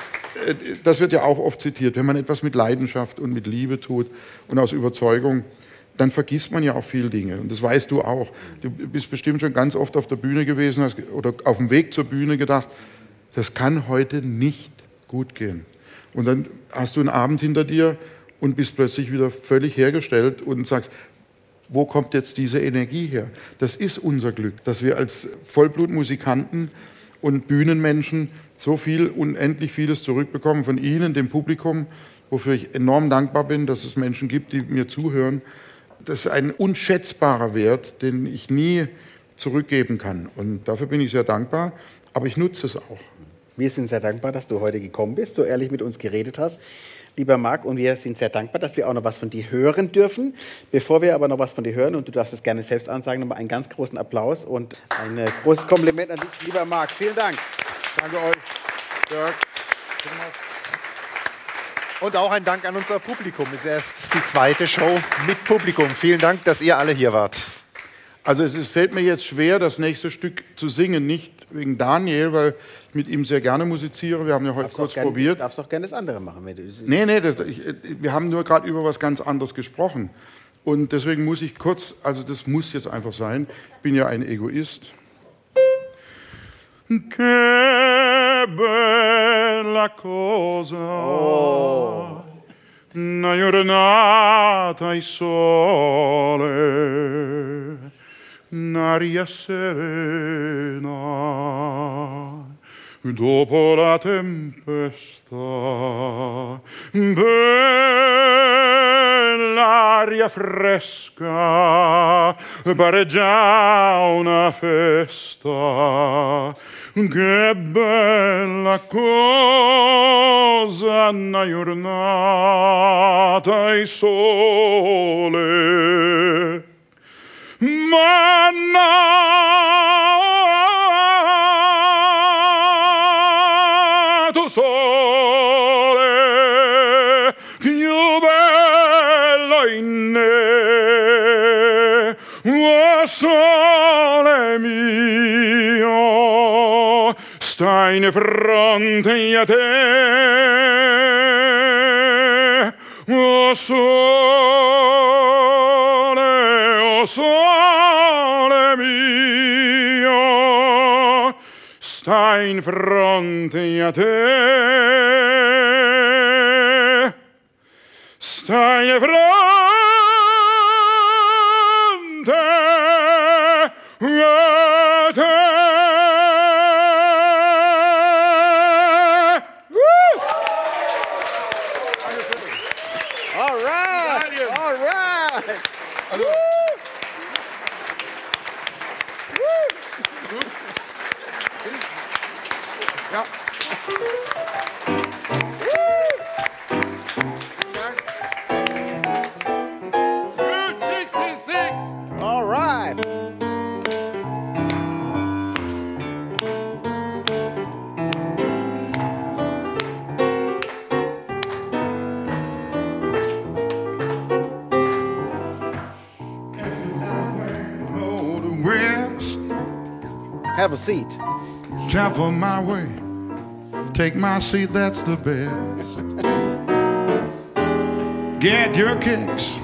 Speaker 5: äh, das wird ja auch oft zitiert, wenn man etwas mit Leidenschaft und mit Liebe tut und aus Überzeugung, dann vergisst man ja auch viele Dinge. Und das weißt du auch. Du bist bestimmt schon ganz oft auf der Bühne gewesen oder auf dem Weg zur Bühne gedacht, das kann heute nicht gut gehen. Und dann hast du einen Abend hinter dir und bist plötzlich wieder völlig hergestellt und sagst, wo kommt jetzt diese Energie her? Das ist unser Glück, dass wir als Vollblutmusikanten und Bühnenmenschen so viel, unendlich vieles zurückbekommen von Ihnen, dem Publikum, wofür ich enorm dankbar bin, dass es Menschen gibt, die mir zuhören. Das ist ein unschätzbarer Wert, den ich nie zurückgeben kann. Und dafür bin ich sehr dankbar, aber ich nutze es auch.
Speaker 2: Wir sind sehr dankbar, dass du heute gekommen bist, so ehrlich mit uns geredet hast. Lieber Marc, und wir sind sehr dankbar, dass wir auch noch was von dir hören dürfen. Bevor wir aber noch was von dir hören, und du darfst es gerne selbst ansagen, nochmal einen ganz großen Applaus und ein großes Kompliment an dich, lieber Marc. Vielen Dank. Danke euch. Dirk.
Speaker 3: Und auch ein Dank an unser Publikum. Es ist erst die zweite Show mit Publikum. Vielen Dank, dass ihr alle hier wart.
Speaker 5: Also es ist, fällt mir jetzt schwer, das nächste Stück zu singen. Nicht wegen Daniel, weil ich mit ihm sehr gerne musiziere. Wir haben ja heute darfst kurz
Speaker 2: gern,
Speaker 5: probiert.
Speaker 2: Du darfst doch gerne das andere machen. Wenn
Speaker 5: du, nee, nee, das, ich, wir haben nur gerade über was ganz anderes gesprochen. Und deswegen muss ich kurz, also das muss jetzt einfach sein. Ich bin ja ein Egoist. Che bella cosa, oh. una giornata al sole, un'aria serena, dopo la tempesta, bell'aria fresca, pare già una festa che bella cosa una giornata e sole. Ma nato sole più bello in me, oh sole mio, stai in fronte a te, oh sole, stai in fronte a te, stai in
Speaker 2: Have a seat.
Speaker 5: Travel my way. Take my seat, that's the best. Get your kicks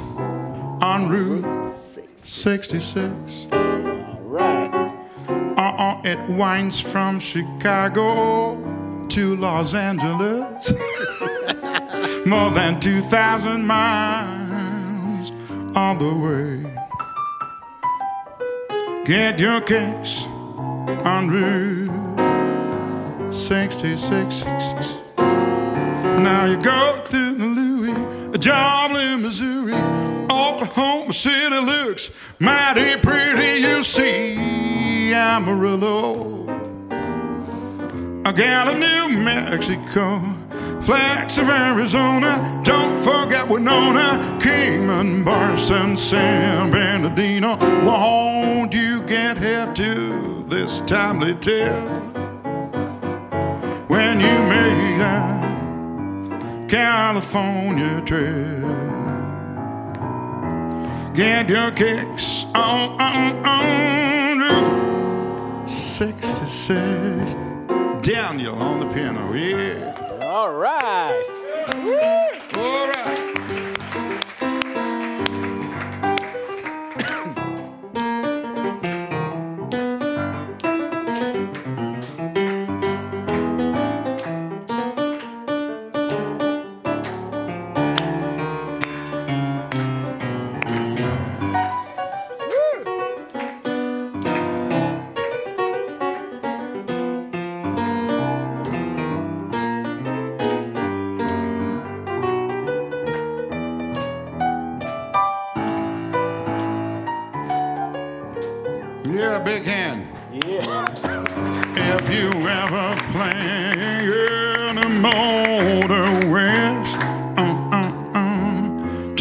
Speaker 5: on Route 66.
Speaker 2: All right.
Speaker 5: Uh-uh, it winds from Chicago to Los Angeles. More than 2,000 miles on the way. Get your kicks on Route 66. Now you go through the Louis, Joplin, Missouri, Oklahoma City looks mighty pretty. You see Amarillo, of New Mexico, flags of Arizona. Don't forget Winona, uh, Kingman, Barston, San Bernardino. Won't you get here to this timely tale when you make that California trip? Get your kicks on, on, on Route 66. Daniel on the piano, yeah.
Speaker 2: All right.
Speaker 5: All right.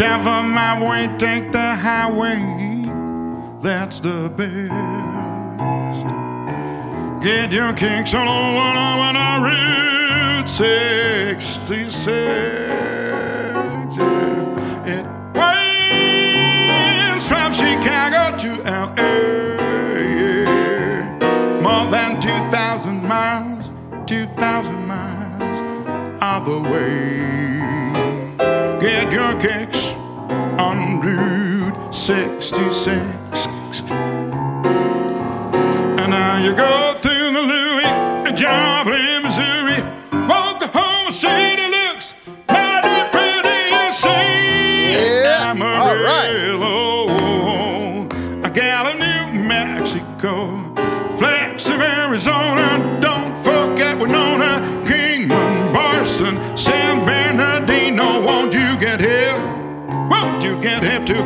Speaker 5: Travel my way, take the highway. That's the best. Get your kicks on over on a Route 66. It winds from Chicago to LA. More than 2,000 miles, 2,000 miles of the way. Get your kicks on Route 66. And now you go through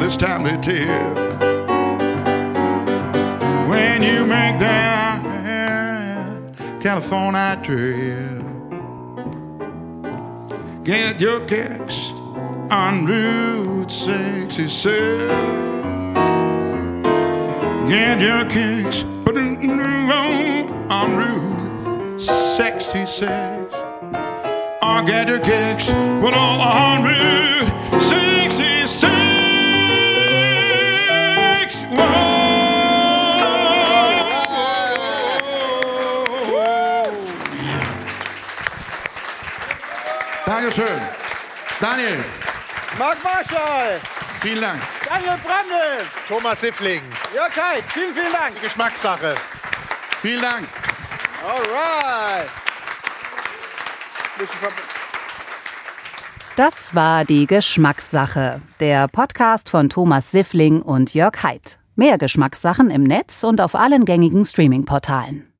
Speaker 5: this timely tip? when you make that California trip. Get your kicks on Route 66. Get your kicks on Route 66. Or get your kicks put on Route Dankeschön. Daniel,
Speaker 2: Marc Marschall,
Speaker 5: vielen Dank.
Speaker 2: Daniel Brandl,
Speaker 3: Thomas Siffling,
Speaker 2: Jörg Heid, vielen, vielen Dank.
Speaker 3: Geschmackssache.
Speaker 5: Vielen Dank.
Speaker 2: All right. Bisschen ver-
Speaker 1: Das war die Geschmackssache, der Podcast von Thomas Siffling und Jörg Haidt. Mehr Geschmackssachen im Netz und auf allen gängigen Streaming-Portalen.